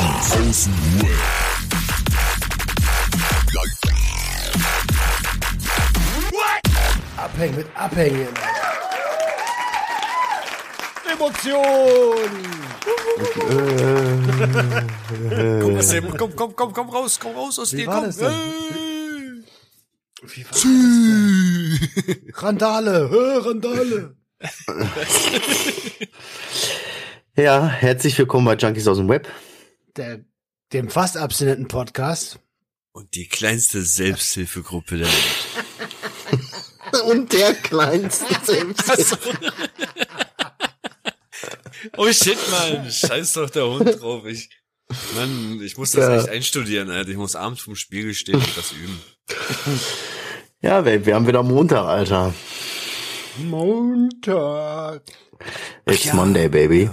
Junkies aus dem Web. Abhängen mit Abhängen. Emotion! Komm, komm, komm, komm, komm raus, komm raus aus dir, war komm. Wie war das denn? Randale, hä, Randale. Ja, herzlich willkommen bei Junkies aus dem Web. Der, dem fast abstinenten Podcast. Und die kleinste Selbsthilfegruppe der Welt. Und der kleinste selbst. Oh shit, Mann. Scheiß doch der Hund drauf. Ich, Mann, ich muss das Ja. echt einstudieren, Alter. Ich muss abends vom Spiegel stehen und das üben. Ja, wir, wir haben wieder Montag, Alter. Montag. It's ja. Monday, baby.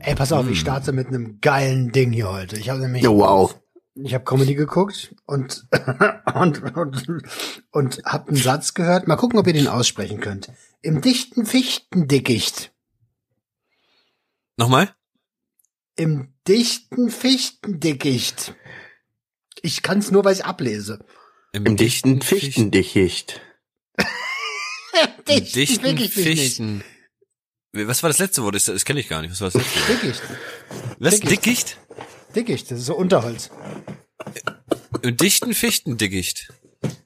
Ey, pass auf, ich starte mit einem geilen Ding hier heute. Ich habe nämlich, Oh, wow. ich habe Comedy geguckt und und und, und habe einen Satz gehört. Mal gucken, ob ihr den aussprechen könnt. Im dichten Fichtendickicht. Nochmal? Im dichten Fichtendickicht. Ich kann es nur, weil ich ablese. Im dichten Fichtendickicht. Im dichten nicht. Fichten. Was war das letzte Wort? Das, das kenne ich gar nicht. Was war das letzte Wort? Dickicht. Was? Dickicht. Dickicht? Dickicht, das ist so Unterholz. Im dichten Fichtendickicht.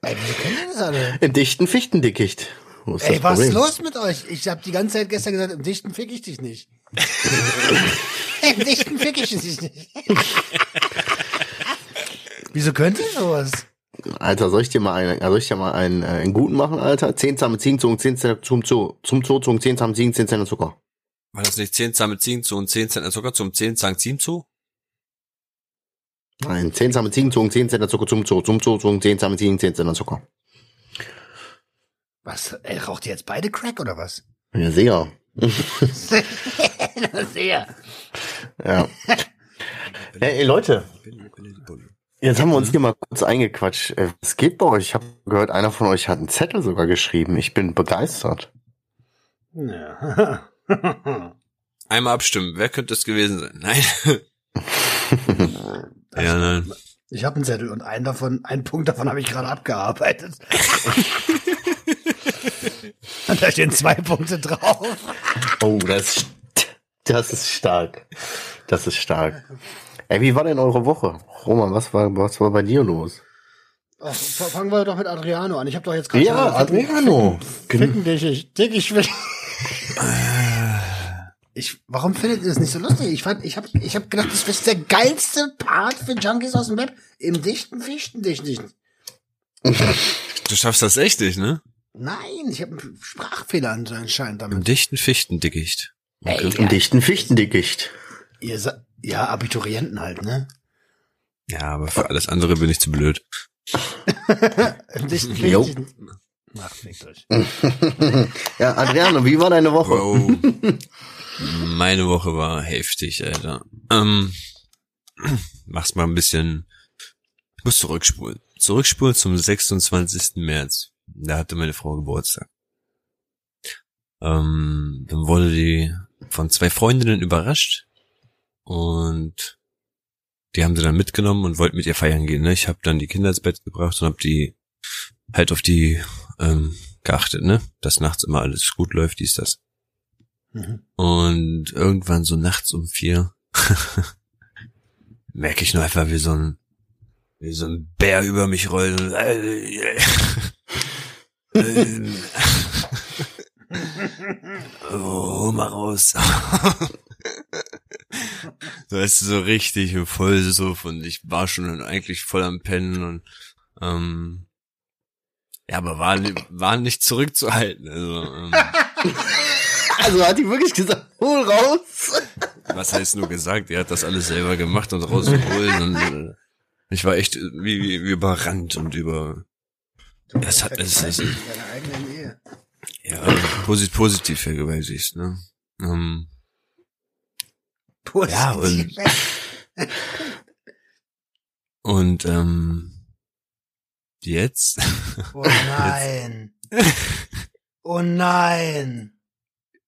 Ey, wieso kennt ihr das alle? Im dichten Fichtendickicht. Wo ist Ey, was ist los mit euch? Ich habe die ganze Zeit gestern gesagt, im Dichten fick ich dich nicht. Im Dichten fick ich dich nicht. Wieso könnt ihr sowas? Alter, soll ich dir mal einen, soll ich dir mal einen, äh, einen guten machen, Alter? Zehn zahme Ziegen, zogen, zehn Zähne zum Zoo. Zum Zoo, zogen, zehn zahme Ziegen, zehn Zähne Zucker. War das nicht 10 Zahme Ziehen zu und 10 Zentner Zucker zum 10 Zahn Ziehen zu? Nein, zehn zahme Ziegen, zogen, zehn Zähne Zucker zum Zoo. Zum Zoo, zogen, zehn zahme Ziegen, zehn Zähne Zucker. Was? Ey, raucht ihr jetzt beide Crack oder was? Ja, sehr. Sehr. Ja. Ey, ey, Leute, jetzt haben wir uns hier mal kurz eingequatscht. Äh, Was geht bei euch? Ich habe gehört, einer von euch hat einen Zettel sogar geschrieben. Ich bin begeistert. Ja. Einmal abstimmen. Wer könnte es gewesen sein? Nein. ja, nein. Ich habe einen Zettel und einen davon, einen Punkt davon habe ich gerade abgearbeitet. und da stehen zwei Punkte drauf. Oh, das, das ist stark. Das ist stark. Ey, wie war denn eure Woche? Roman, was war, was war bei dir los? Ach, fangen wir doch mit Adriano an. Ich habe doch jetzt gerade Ja, Adriano. Ficken dich, ich, dick, ich will. Ich, warum findet ihr das nicht so lustig? Ich fand, ich habe, ich hab gedacht, das ist der geilste Part für Junkies aus dem Web. Im dichten Fichten dich nicht. Du schaffst das echt nicht, ne? Nein, ich habe einen Sprachfehler anscheinend Im damit. dichten Fichtendickicht. Ey, Im dichten Fichtendickicht. ihr sa ja, Abiturienten halt, ne? Ja, aber für alles andere bin ich zu blöd. Dichten Jo. Ach, fickt euch. Ja, Adriano, wie war deine Woche? Wow. Meine Woche war heftig, Alter. Ähm, mach's mal ein bisschen. Ich muss zurückspulen. Zurückspulen zum 26. März. Da hatte meine Frau Geburtstag. Ähm, dann wurde die von zwei Freundinnen überrascht und die haben sie dann mitgenommen und wollten mit ihr feiern gehen. Ne? Ich habe dann die Kinder ins Bett gebracht und habe die halt auf die ähm, geachtet, ne, dass nachts immer alles gut läuft, dies das. Mhm. Und irgendwann so nachts um vier merke ich nur einfach, wie so ein, wie so ein Bär über mich rollt. Und, oh, hol mal raus. So weißt du, so richtig voll so und ich war schon eigentlich voll am Pennen und ähm, ja, aber war, war nicht zurückzuhalten. Also, ähm, Also hat die wirklich gesagt, hol raus. was heißt nur gesagt? Er hat das alles selber gemacht und rausgeholt und äh, ich war echt wie, wie, wie überrannt und über. Es hat es, Ehe. ja, positiv, positiv vergewaltigt, ne? Ähm, Positiv. Ja, und- und ähm, jetzt? Oh nein. Oh nein.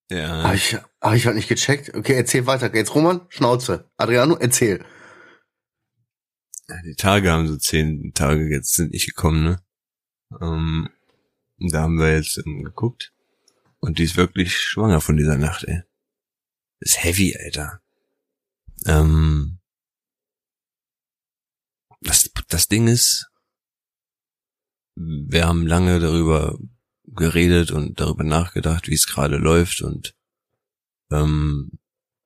ja. Hab ich, hab ich halt nicht gecheckt. Okay, erzähl weiter. Jetzt Roman, Schnauze. Adriano, erzähl. die Tage haben so zehn Tage jetzt sind nicht gekommen, ne? Ähm, da haben wir jetzt ähm, geguckt. Und die ist wirklich schwanger von dieser Nacht, ey. Das ist heavy, Alter. Ähm, das, das Ding ist, wir haben lange darüber geredet und darüber nachgedacht, wie es gerade läuft und ähm,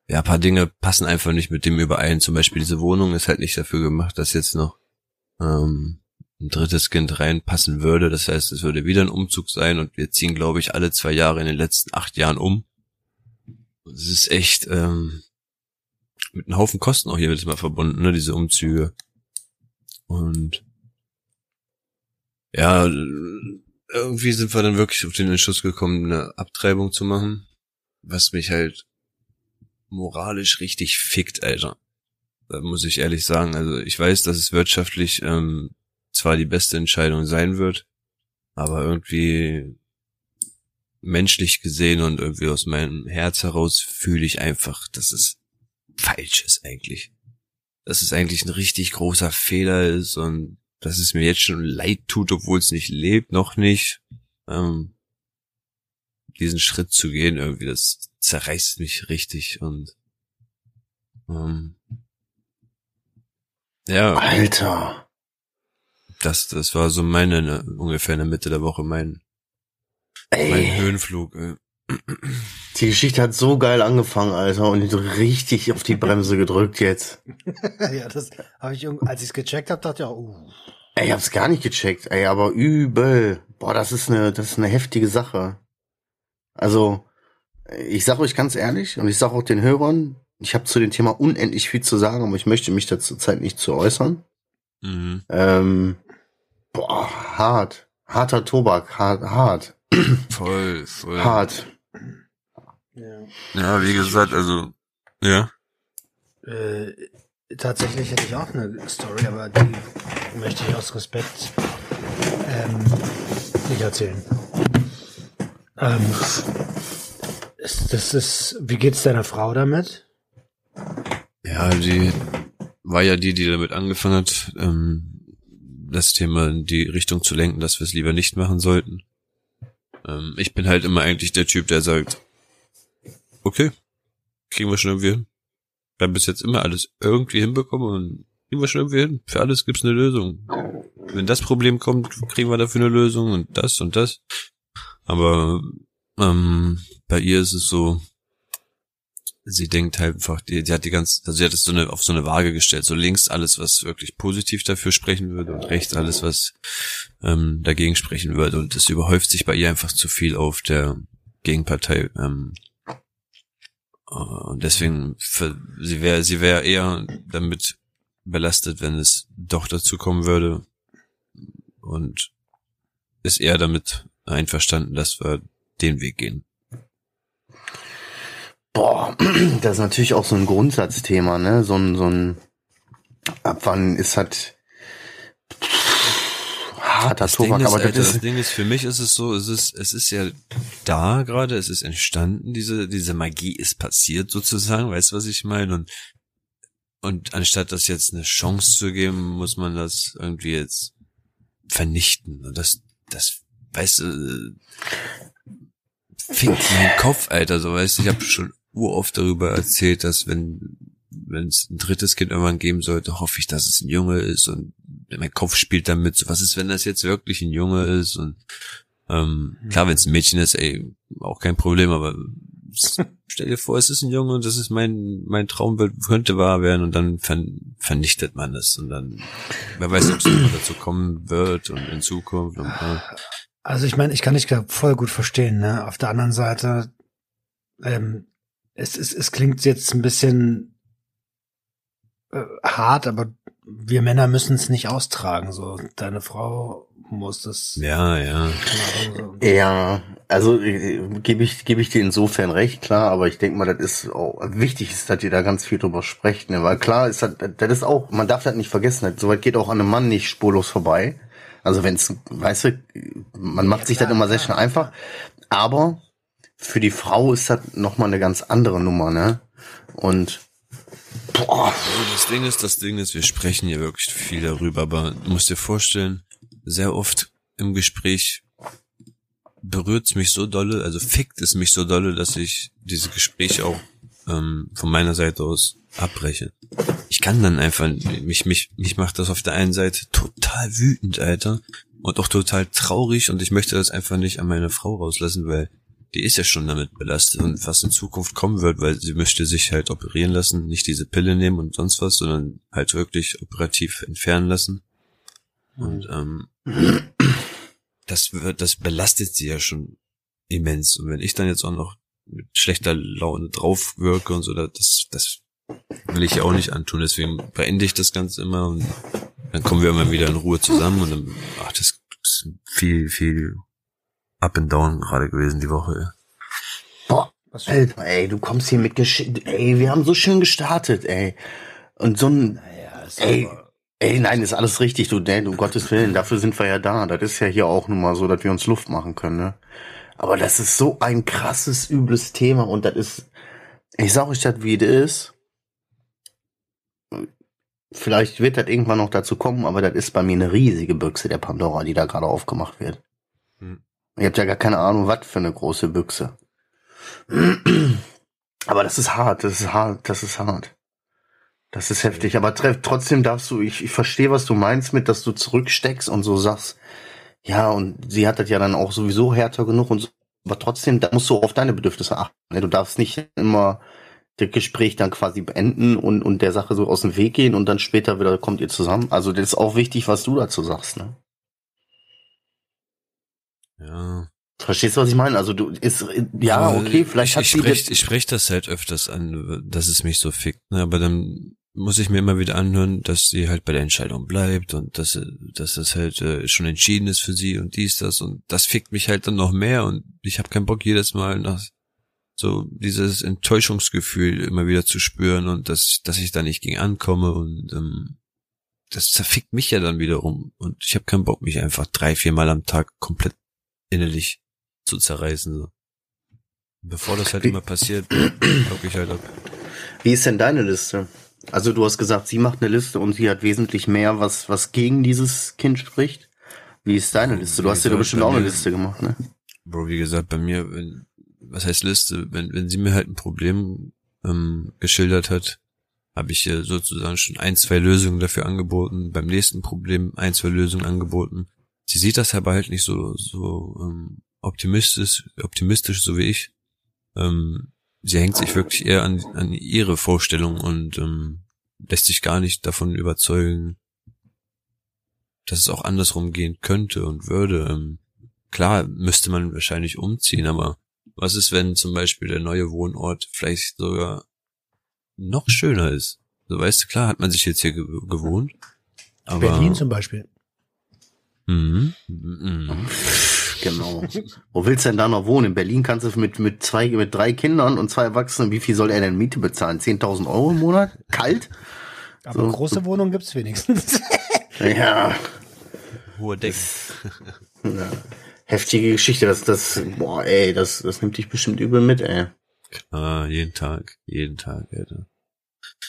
ja, paar Dinge passen einfach nicht mit dem überein. Zum Beispiel diese Wohnung ist halt nicht dafür gemacht, dass jetzt noch ähm, ein drittes Kind reinpassen würde. Das heißt, es würde wieder ein Umzug sein und wir ziehen, glaube ich, alle zwei Jahre in den letzten acht Jahren um. Es ist echt ähm, mit einem Haufen Kosten auch hier jedes Mal verbunden, ne, diese Umzüge. Und ja, irgendwie sind wir dann wirklich auf den Entschluss gekommen, eine Abtreibung zu machen, was mich halt moralisch richtig fickt, Alter. Da muss ich ehrlich sagen. Also ich weiß, dass es wirtschaftlich ähm, zwar die beste Entscheidung sein wird, aber irgendwie menschlich gesehen und irgendwie aus meinem Herz heraus fühle ich einfach, dass es falsch ist eigentlich. Dass es eigentlich ein richtig großer Fehler ist und dass es mir jetzt schon leid tut, obwohl es nicht lebt, noch nicht. Ähm, diesen Schritt zu gehen, irgendwie, das zerreißt mich richtig und ähm, ja. Alter. Das, das war so meine, ne, ungefähr in der Mitte der Woche mein, Ey. mein Höhenflug. Ey. Die Geschichte hat so geil angefangen, Alter, und so richtig auf die Bremse gedrückt jetzt. ja, das habe ich, als ich es gecheckt habe, dachte ich auch, uh. Ey, ich hab's gar nicht gecheckt, ey, aber übel. Boah, das ist eine, das ist eine heftige Sache. Also, ich sag euch ganz ehrlich und ich sag auch den Hörern, ich habe zu dem Thema unendlich viel zu sagen, aber ich möchte mich da zurzeit nicht zu äußern. Mhm. Ähm, boah, hart. Harter Tobak, hart, hart. Voll, voll. Hart. Ja, ja wie gesagt, also, ja. Äh, tatsächlich hätte ich auch eine Story, aber die möchte ich aus Respekt ähm, nicht erzählen. Ähm, das ist, wie geht's deiner Frau damit? Ja, die war ja die, die damit angefangen hat, ähm, das Thema in die Richtung zu lenken, dass wir es lieber nicht machen sollten. Ähm, ich bin halt immer eigentlich der Typ, der sagt, okay, kriegen wir schon irgendwie hin. Wir haben bis jetzt immer alles irgendwie hinbekommen und kriegen wir schon irgendwie hin. Für alles gibt's eine Lösung. Wenn das Problem kommt, kriegen wir dafür eine Lösung und das und das. Aber ähm, bei ihr ist es so, sie denkt halt einfach, die, die hat die ganze, also sie hat es so eine, auf so eine Waage gestellt. So links alles, was wirklich positiv dafür sprechen würde und rechts alles, was ähm, dagegen sprechen würde. Und es überhäuft sich bei ihr einfach zu viel auf der Gegenpartei. Ähm, und deswegen, für, sie wäre, sie wäre eher damit belastet, wenn es doch dazu kommen würde. Und ist eher damit einverstanden, dass wir den Weg gehen. Boah, das ist natürlich auch so ein Grundsatzthema, ne? So ein, so ein, ab wann ist halt harter das Tobak, ist, aber Alter, das, das Ding ist, für mich ist es so, es ist, es ist ja da gerade, es ist entstanden, diese, diese Magie ist passiert sozusagen, weißt du, was ich meine? Und, und anstatt das jetzt eine Chance zu geben, muss man das irgendwie jetzt vernichten. Und das, das, weißt du, fickt meinen Kopf, Alter, so weißt du, ich habe schon uroft darüber erzählt, dass wenn wenn es ein drittes Kind irgendwann geben sollte, hoffe ich, dass es ein Junge ist und mein Kopf spielt damit, so was ist, wenn das jetzt wirklich ein Junge ist und ähm, klar, wenn es ein Mädchen ist, ey, auch kein Problem, aber stell dir vor, es ist ein Junge und das ist mein mein Traumbild könnte wahr werden und dann vernichtet man es und dann wer weiß, ob es dazu kommen wird und in Zukunft und, äh, also ich meine, ich kann dich voll gut verstehen. Ne? Auf der anderen Seite, ähm, es, es, es klingt jetzt ein bisschen äh, hart, aber wir Männer müssen es nicht austragen. So, deine Frau muss das. Ja, ja. Ja, also äh, gebe ich gebe ich dir insofern recht, klar. Aber ich denke mal, das ist auch wichtig, ist, dass ihr da ganz viel drüber sprecht, ne? Weil klar ist das, das ist auch, man darf das nicht vergessen. Das, soweit geht auch an einem Mann nicht spurlos vorbei. Also wenn's, weißt du, man macht ja, sich das immer sehr schnell einfach. Aber für die Frau ist das nochmal eine ganz andere Nummer, ne? Und Boah. Das Ding ist, das Ding ist, wir sprechen hier wirklich viel darüber, aber du musst dir vorstellen, sehr oft im Gespräch berührt's mich so dolle, also fickt es mich so dolle, dass ich diese Gespräche auch ähm, von meiner Seite aus abbreche. Ich kann dann einfach, mich, mich, mich macht das auf der einen Seite total wütend, Alter, und auch total traurig und ich möchte das einfach nicht an meine Frau rauslassen, weil die ist ja schon damit belastet und was in Zukunft kommen wird, weil sie möchte sich halt operieren lassen, nicht diese Pille nehmen und sonst was, sondern halt wirklich operativ entfernen lassen. Und ähm, das wird, das belastet sie ja schon immens. Und wenn ich dann jetzt auch noch mit schlechter Laune draufwirke und so, das, das will ich ja auch nicht antun. Deswegen beende ich das Ganze immer und dann kommen wir immer wieder in Ruhe zusammen und dann, ach, das ist viel, viel up and down gerade gewesen die Woche. Boah, Alter, ey, du kommst hier mit Gesch ey, wir haben so schön gestartet, ey. Und so ein, naja, ey, ey, nein, ist alles richtig, du, nee, um Gottes Willen, dafür sind wir ja da. Das ist ja hier auch nun mal so, dass wir uns Luft machen können, ne? Aber das ist so ein krasses, übles Thema und das ist, ich sag euch das, wie es ist. Vielleicht wird das irgendwann noch dazu kommen, aber das ist bei mir eine riesige Büchse der Pandora, die da gerade aufgemacht wird. Hm. Ihr habt ja gar keine Ahnung, was für eine große Büchse. Aber das ist hart, das ist hart, das ist hart. Das ist heftig. Aber trotzdem darfst du, ich, ich verstehe, was du meinst mit, dass du zurücksteckst und so sagst, ja, und sie hat das ja dann auch sowieso härter genug und so. Aber trotzdem, da musst du auf deine Bedürfnisse achten. Ne? Du darfst nicht immer das Gespräch dann quasi beenden und, und der Sache so aus dem Weg gehen und dann später wieder kommt ihr zusammen. Also das ist auch wichtig, was du dazu sagst, ne? Ja. Verstehst du, was ich meine? Also du ist ja okay, vielleicht ich, hat ich sie sprech, ich spreche das halt öfters an, dass es mich so fickt, ne? aber dann muss ich mir immer wieder anhören, dass sie halt bei der Entscheidung bleibt und dass dass das halt äh, schon entschieden ist für sie und dies das und das fickt mich halt dann noch mehr und ich habe keinen Bock jedes Mal nach so dieses Enttäuschungsgefühl immer wieder zu spüren und dass dass ich da nicht gegen ankomme und ähm, das zerfickt mich ja dann wiederum und ich habe keinen Bock mich einfach drei vier Mal am Tag komplett innerlich zu zerreißen. So. Bevor das halt Wie, immer passiert, guck ich halt ab. Wie ist denn deine Liste? Also du hast gesagt, sie macht eine Liste und sie hat wesentlich mehr, was, was gegen dieses Kind spricht. Wie ist deine Liste? Du hast ja bestimmt auch eine Liste gemacht, ne? Bro, wie gesagt, bei mir, wenn, was heißt Liste? Wenn, wenn sie mir halt ein Problem ähm, geschildert hat, habe ich ihr sozusagen schon ein, zwei Lösungen dafür angeboten, beim nächsten Problem ein, zwei Lösungen angeboten. Sie sieht das aber halt nicht so, so ähm, optimistisch, optimistisch, so wie ich. Ähm, sie hängt sich wirklich eher an, an ihre Vorstellung und ähm, lässt sich gar nicht davon überzeugen, dass es auch andersrum gehen könnte und würde. Ähm, klar müsste man wahrscheinlich umziehen, aber was ist, wenn zum Beispiel der neue Wohnort vielleicht sogar noch schöner ist? So weißt du, klar hat man sich jetzt hier gewohnt. Aber Berlin zum Beispiel. Mhm. Mhm. Genau. Wo willst du denn da noch wohnen? In Berlin kannst du mit, mit zwei, mit drei Kindern und zwei Erwachsenen, wie viel soll er denn Miete bezahlen? 10.000 Euro im Monat? Kalt? Aber so, große. Wohnungen gibt's wenigstens. ja. Hohe Decken. Ja. Heftige Geschichte, das, das, boah, ey, das, das nimmt dich bestimmt übel mit, ey. Klar, jeden Tag, jeden Tag, Alter.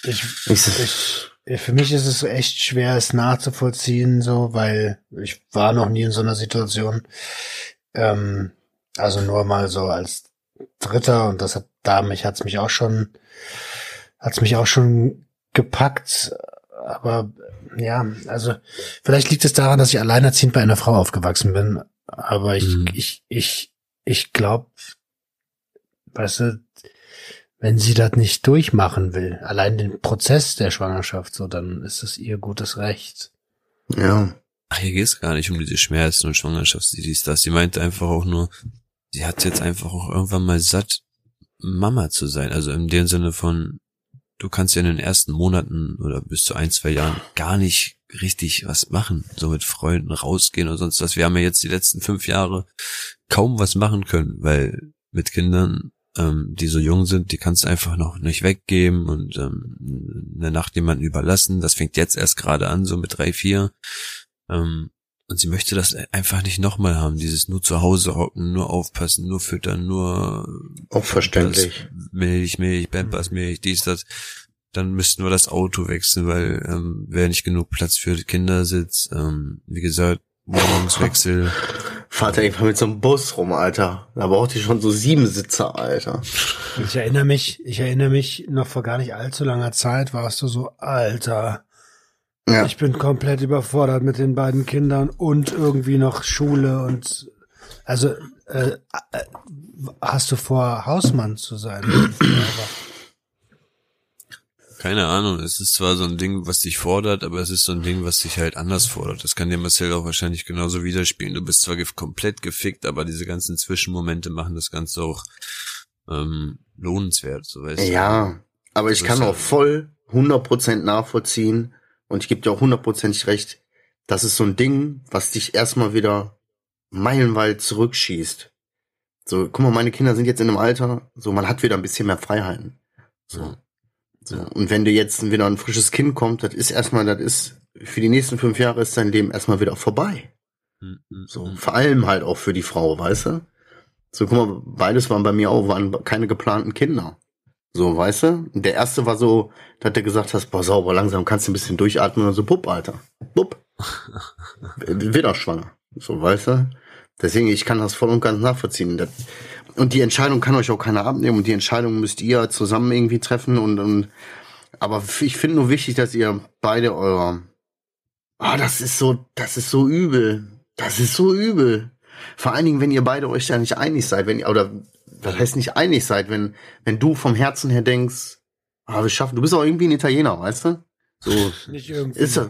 Ich, ich, für mich ist es echt schwer, es nachzuvollziehen, so, weil ich war noch nie in so einer Situation. Ähm, also nur mal so als Dritter und das hat da mich hat's mich auch schon hat's mich auch schon gepackt. Aber ja, also vielleicht liegt es daran, dass ich alleinerziehend bei einer Frau aufgewachsen bin. Aber ich mhm. ich ich ich glaube, weißt du, wenn sie das nicht durchmachen will, allein den Prozess der Schwangerschaft, so, dann ist es ihr gutes Recht. Ja. Ach, hier geht es gar nicht um diese Schmerzen und Schwangerschaft, dies, das. Sie meinte einfach auch nur, sie hat jetzt einfach auch irgendwann mal satt, Mama zu sein. Also in dem Sinne von, du kannst ja in den ersten Monaten oder bis zu ein, zwei Jahren gar nicht richtig was machen. So mit Freunden rausgehen oder sonst was. Wir haben ja jetzt die letzten fünf Jahre kaum was machen können, weil mit Kindern ähm, die so jung sind, die kannst du einfach noch nicht weggeben und ähm, eine Nacht jemanden überlassen. Das fängt jetzt erst gerade an, so mit drei, vier. Ähm, und sie möchte das einfach nicht nochmal haben, dieses nur zu Hause hocken, nur aufpassen, nur füttern, nur auch verständlich. Milch, Milch, Pampers, Milch, dies, das. dann müssten wir das Auto wechseln, weil ähm, wäre nicht genug Platz für Kindersitz. Ähm, wie gesagt, Wohnungswechsel. Vater, ich fahr mit so einem Bus rum, Alter. Da braucht ihr schon so sieben Sitzer, Alter. Ich erinnere mich, ich erinnere mich, noch vor gar nicht allzu langer Zeit warst du so, Alter. Ja. Ich bin komplett überfordert mit den beiden Kindern und irgendwie noch Schule und also äh, äh, hast du vor, Hausmann zu sein? Keine Ahnung, es ist zwar so ein Ding, was dich fordert, aber es ist so ein Ding, was dich halt anders fordert. Das kann dir Marcel auch wahrscheinlich genauso widerspielen. Du bist zwar ge komplett gefickt, aber diese ganzen Zwischenmomente machen das Ganze auch ähm, lohnenswert, so weißt du. Ja, aber ich kann auch ja- voll 100% nachvollziehen und ich gebe dir auch hundertprozentig recht, das ist so ein Ding, was dich erstmal wieder meilenweit zurückschießt. So, guck mal, meine Kinder sind jetzt in einem Alter, so man hat wieder ein bisschen mehr Freiheiten. So. So. Ja. Und wenn dir jetzt wieder ein frisches Kind kommt, das ist erstmal, das ist, für die nächsten fünf Jahre ist dein Leben erstmal wieder vorbei. Hm, hm, So, hm. vor allem halt auch für die Frau, weißt du? So, guck mal, beides waren bei mir auch, waren keine geplanten Kinder. So, weißt du? Der erste war so, dass du gesagt hast, boah, sauber, langsam kannst du ein bisschen durchatmen und so, bupp, Alter. Bupp. Wieder schwanger. So, weißt du? Deswegen, ich kann das voll und ganz nachvollziehen. Und die Entscheidung kann euch auch keiner abnehmen und die Entscheidung müsst ihr zusammen irgendwie treffen und, und aber ich finde nur wichtig, dass ihr beide eurer Ah, das ist so, das ist so übel. Das ist so übel. Vor allen Dingen, wenn ihr beide euch da nicht einig seid, wenn ihr, oder was heißt nicht einig seid, wenn, wenn du vom Herzen her denkst, ah, wir schaffen, du bist auch irgendwie ein Italiener, weißt du? So, Nicht irgendwie. ist.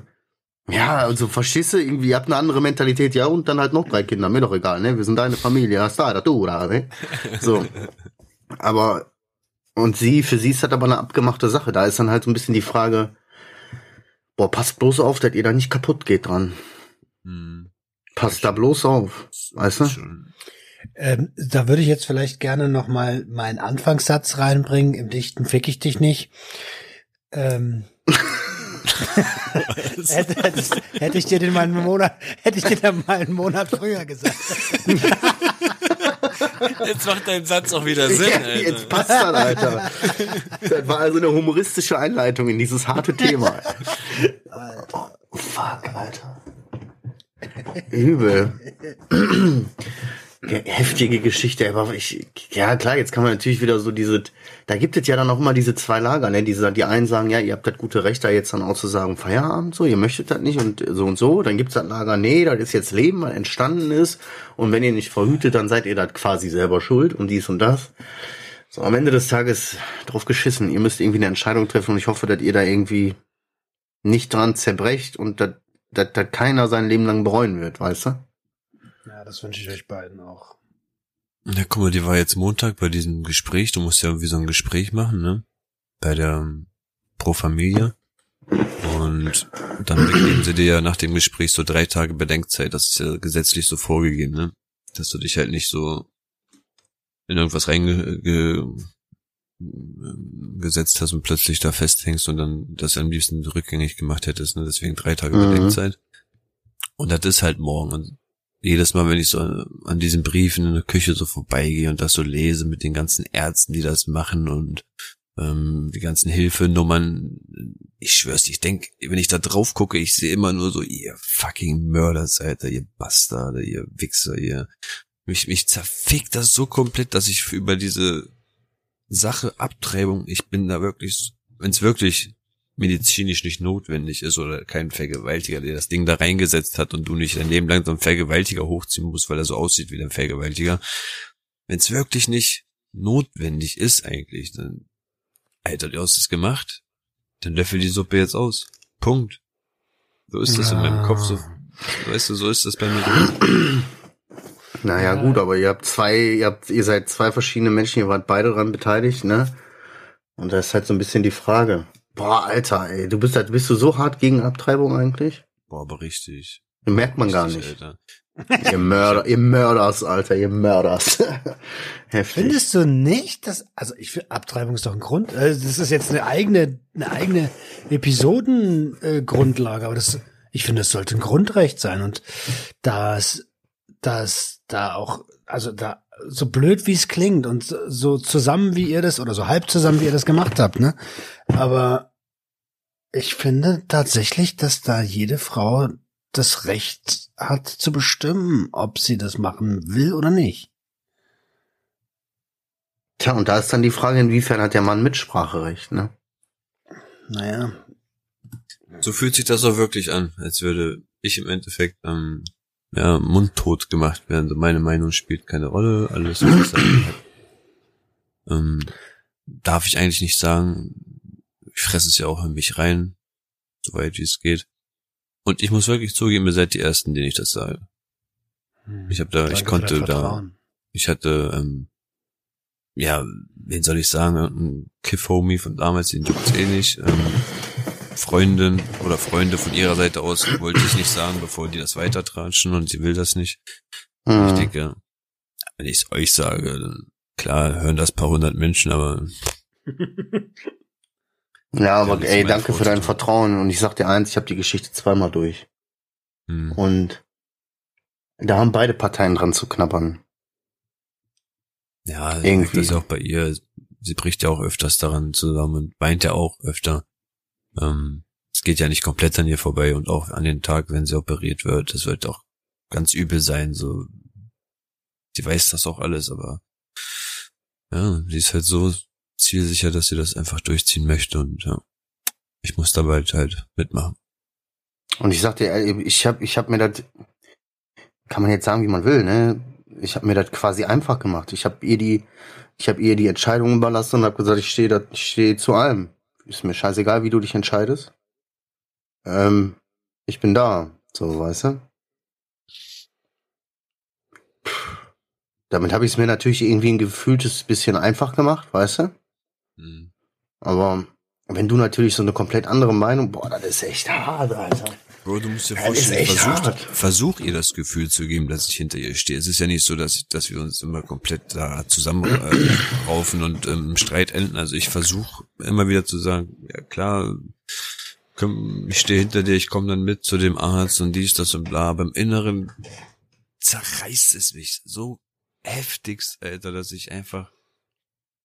Ja, also verstehst du, irgendwie, ihr habt eine andere Mentalität, ja, und dann halt noch drei Kinder, mir doch egal, ne? Wir sind deine Familie, hast da, da, du, da, ne? So. Aber, und sie, für sie ist das aber eine abgemachte Sache. Da ist dann halt so ein bisschen die Frage, boah, passt bloß auf, dass ihr da nicht kaputt geht dran. Hm. Passt da bloß auf, weißt du? Ähm, da würde ich jetzt vielleicht gerne noch mal meinen Anfangssatz reinbringen. Im Dichten fick ich dich nicht. Ähm, hätte, hätte, hätte ich dir den mal einen Monat, hätte ich dir dann mal einen Monat früher gesagt. Jetzt macht dein Satz auch wieder Sinn, Ja, Alter. jetzt passt das, Alter. Das war also eine humoristische Einleitung in dieses harte Thema. Oh, fuck, Alter. Übel. Heftige Geschichte, aber ich, ja klar, jetzt kann man natürlich wieder so diese, da gibt es ja dann auch immer diese zwei Lager, ne, diese, die einen sagen, ja, ihr habt das gute Recht, da jetzt dann auch zu sagen, Feierabend, so, ihr möchtet das nicht und so und so, dann gibt's das Lager, nee, das ist jetzt Leben, was entstanden ist und wenn ihr nicht verhütet, dann seid ihr das quasi selber schuld und dies und das. So, am Ende des Tages drauf geschissen, ihr müsst irgendwie eine Entscheidung treffen und ich hoffe, dass ihr da irgendwie nicht dran zerbrecht und dass, dass, dass keiner sein Leben lang bereuen wird, weißt du? Ja, das wünsche ich euch beiden auch. Ja, guck mal, die war jetzt Montag bei diesem Gespräch. Du musst ja irgendwie so ein Gespräch machen, ne? Bei der ähm, Pro Familia. Und dann geben sie dir ja nach dem Gespräch so drei Tage Bedenkzeit. Das ist ja gesetzlich so vorgegeben, ne? Dass du dich halt nicht so in irgendwas reingesetzt hast und plötzlich da festhängst und dann das am liebsten rückgängig gemacht hättest, ne? Deswegen drei Tage Mhm. Bedenkzeit. Und das ist halt morgen. Und jedes Mal, wenn ich so an diesen Briefen in der Küche so vorbeigehe und das so lese mit den ganzen Ärzten, die das machen und ähm, die ganzen Hilfenummern, ich schwör's, ich denk, wenn ich da drauf gucke, ich sehe immer nur so, ihr fucking Mörder seid ihr, Bastarde, ihr Wichser, ihr mich, mich zerfickt das so komplett, dass ich über diese Sache Abtreibung, ich bin da wirklich, wenn es wirklich medizinisch nicht notwendig ist oder kein Vergewaltiger, der das Ding da reingesetzt hat und du nicht dein Leben lang so einen Vergewaltiger hochziehen musst, weil er so aussieht wie ein Vergewaltiger. Wenn es wirklich nicht notwendig ist eigentlich, dann, Alter, du hast es gemacht, dann löffel die Suppe jetzt aus. Punkt. So ist das in meinem Kopf so. Weißt du, so ist das bei mir drin. Naja, Ja. gut, aber ihr habt zwei, ihr habt, ihr seid zwei verschiedene Menschen, ihr wart beide daran beteiligt, ne? Und da ist halt so ein bisschen die Frage. Boah, Alter, ey, du bist halt, bist du so hart gegen Abtreibung eigentlich? Boah, aber richtig. Das merkt man gar Richtig, nicht. Alter. Ihr Mörder, ihr Mörders, Alter, ihr Mörders. Heftig. Findest du nicht, dass, also ich finde, Abtreibung ist doch ein Grund, also das ist jetzt eine eigene, eine eigene Episodengrundlage, äh, aber das, ich finde, es sollte ein Grundrecht sein und das, das da auch, also da, so blöd wie es klingt und so- zusammen wie ihr das, oder so halb zusammen wie ihr das gemacht habt, ne, aber ich finde tatsächlich, dass da jede Frau das Recht hat zu bestimmen, ob sie das machen will oder nicht. Tja, und da ist dann die Frage, inwiefern hat der Mann Mitspracherecht, ne? Naja. So fühlt sich das auch wirklich an, als würde ich im Endeffekt ähm, ja, mundtot gemacht werden. So meine Meinung spielt keine Rolle, alles was ich sagen hat. Ähm, darf ich eigentlich nicht sagen. Ich fresse es ja auch in mich rein, soweit wie es geht. Und ich muss wirklich zugeben, ihr seid die Ersten, denen ich das sage. Hm. Ich habe da, Danke ich konnte da, ich hatte, ähm, ja, wen soll ich sagen, ein Kiff-Homie von damals, den juckt's eh nicht. Ähm, Freundin oder Freunde von ihrer Seite aus wollte ich nicht sagen, bevor die das weitertratschen und sie will das nicht. Ich Mhm. denke, wenn ich es euch sage, dann klar hören das paar hundert Menschen, aber Ja, aber ey, danke für dein. Vertrauen. Und ich sag dir eins, ich habe die Geschichte zweimal durch. hm, Und da haben beide Parteien dran zu knabbern. ja, Irgendwie. das ist auch bei ihr. Sie bricht ja auch öfters daran zusammen und weint ja auch öfter. Ähm, es geht ja nicht komplett an ihr vorbei und auch an den Tag, wenn sie operiert wird, das wird auch ganz übel sein. So, sie weiß das auch alles, aber ja, sie ist halt so zielsicher, dass sie das einfach durchziehen möchte und ja, ich muss dabei halt, halt mitmachen. Und ich sag dir, ey, ich hab, ich hab mir das, kann man jetzt sagen, wie man will, ne? Ich hab mir das quasi einfach gemacht. Ich hab ihr die, ich hab ihr die Entscheidung überlassen und hab gesagt, ich stehe, ich stehe zu allem. Ist mir scheißegal, wie du dich entscheidest. Ähm, ich bin da, so, weißt du? Puh. Damit habe ich es mir natürlich irgendwie ein gefühltes bisschen einfach gemacht, weißt du? Hm. Aber wenn du natürlich so eine komplett andere Meinung, boah, das ist echt hart, Alter. Bro, du musst dir Ja, vorstellen, echt versuch, ihr das Gefühl zu geben, dass ich hinter ihr stehe. Es ist ja nicht so, dass, ich, dass wir uns immer komplett da zusammenraufen äh, und ähm, im Streit enden. Also ich versuche immer wieder zu sagen, ja klar, komm, ich stehe hinter dir, ich komme dann mit zu dem Arzt und dies, das und bla. Aber im Inneren zerreißt es mich so heftigst, Alter, dass ich einfach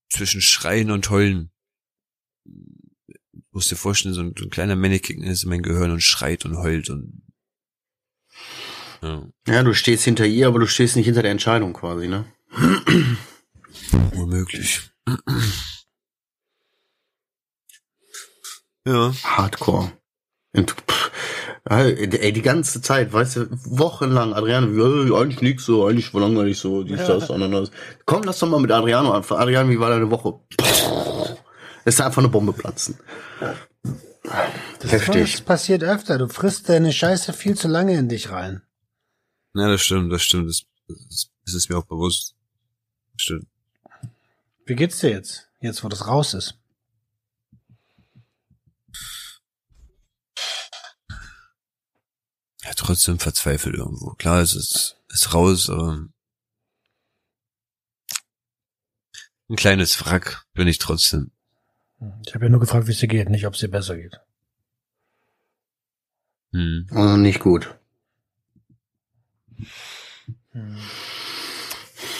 zwischen Schreien und Heulen musst dir vorstellen, so ein, so ein kleiner Mannequin ist in mein Gehirn und schreit und heult und ja, Ja, du stehst hinter ihr, aber du stehst nicht hinter der Entscheidung quasi, ne? unmöglich. ja, Hardcore. Und, pff, ey, die ganze Zeit, weißt du, wochenlang, Adriano, ey, eigentlich nix so, eigentlich war langweilig so, dies, das, anderes. Komm, lass doch mal mit Adriano an. Adriano, wie war deine Woche? Pff, ist einfach eine Bombe platzen. Das Heftig. passiert öfter. Du frisst deine Scheiße viel zu lange in dich rein. ja, das stimmt, das stimmt, das, das, das ist mir auch bewusst. Stimmt. Wie geht's dir jetzt? Jetzt, wo das raus ist. Ja, trotzdem verzweifelt irgendwo. Klar, es ist, ist raus, aber ein kleines Wrack bin ich trotzdem. Ich habe ja nur gefragt, wie es dir geht, nicht ob es dir besser geht. Hm. Also nicht gut.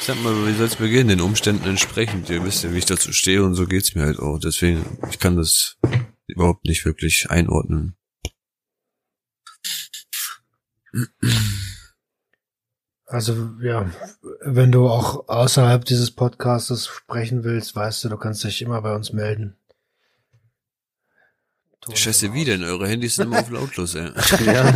Sag mal, wie soll's beginnen? Den Umständen entsprechend. Ihr wisst ja, wie ich dazu stehe und so geht's mir halt auch. Deswegen, ich kann das überhaupt nicht wirklich einordnen. Also, ja, wenn du auch außerhalb dieses Podcastes sprechen willst, weißt du, du kannst dich immer bei uns melden. Ton Scheiße, wie denn? Eure Handys sind immer auf lautlos, ey. Ja.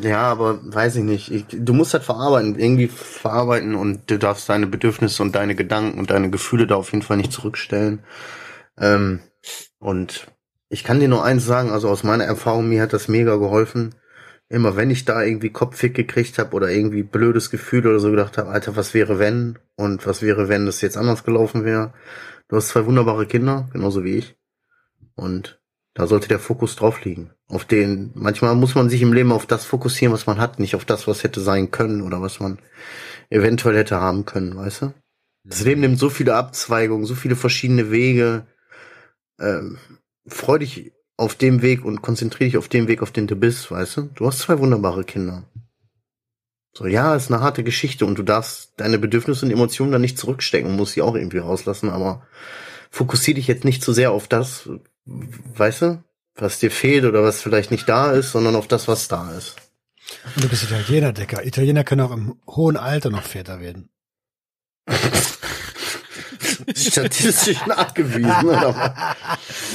ja, aber weiß ich nicht. Ich, du musst halt verarbeiten, irgendwie verarbeiten und du darfst deine Bedürfnisse und deine Gedanken und deine Gefühle da auf jeden Fall nicht zurückstellen. Ähm, und ich kann dir nur eins sagen, also aus meiner Erfahrung, mir hat das mega geholfen. Immer wenn ich da irgendwie Kopffick gekriegt habe oder irgendwie blödes Gefühl oder so gedacht habe, Alter, was wäre wenn? Und was wäre, wenn das jetzt anders gelaufen wäre? Du hast zwei wunderbare Kinder, genauso wie ich. Und da sollte der Fokus drauf liegen. Auf den, manchmal muss man sich im Leben auf das fokussieren, was man hat, nicht auf das, was hätte sein können oder was man eventuell hätte haben können, weißt du? Das Leben nimmt so viele Abzweigungen, so viele verschiedene Wege. Ähm, freu dich auf dem Weg und konzentriere dich auf dem Weg, auf den du bist, weißt du? Du hast zwei wunderbare Kinder. So, ja, ist eine harte Geschichte und du darfst deine Bedürfnisse und Emotionen da nicht zurückstecken, musst sie auch irgendwie rauslassen, aber fokussier dich jetzt nicht zu sehr auf das, weißt du, was dir fehlt oder was vielleicht nicht da ist, sondern auf das, was da ist. Und du bist Italiener, Decker. Italiener können auch im hohen Alter noch Väter werden. Statistisch nachgewiesen, oder?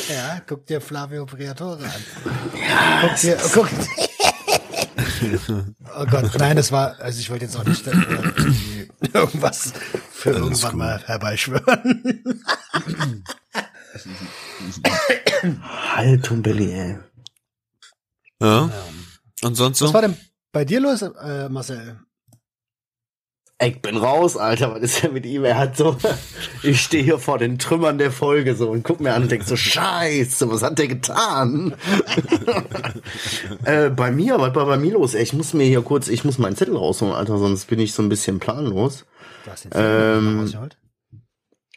Ja, guck dir Flavio Briatore an. Ja, Guck dir, guck. Oh Gott, nein, das war, also ich wollte jetzt auch nicht äh, irgendwas für Alles irgendwann gut. mal herbeischwören. Haltung, Billy, ey. Ja. Und sonst so? Was war denn bei dir los, äh, Marcel? Ich bin raus, Alter, was ist denn mit ihm? Er hat so, ich stehe hier vor den Trümmern der Folge so und guck mir an und denk so, scheiße, was hat der getan? äh, bei mir, was war bei mir los? Ey, ich muss mir hier kurz, ich muss meinen Zettel rausholen, Alter, sonst bin ich so ein bisschen planlos. Hast den Ähm?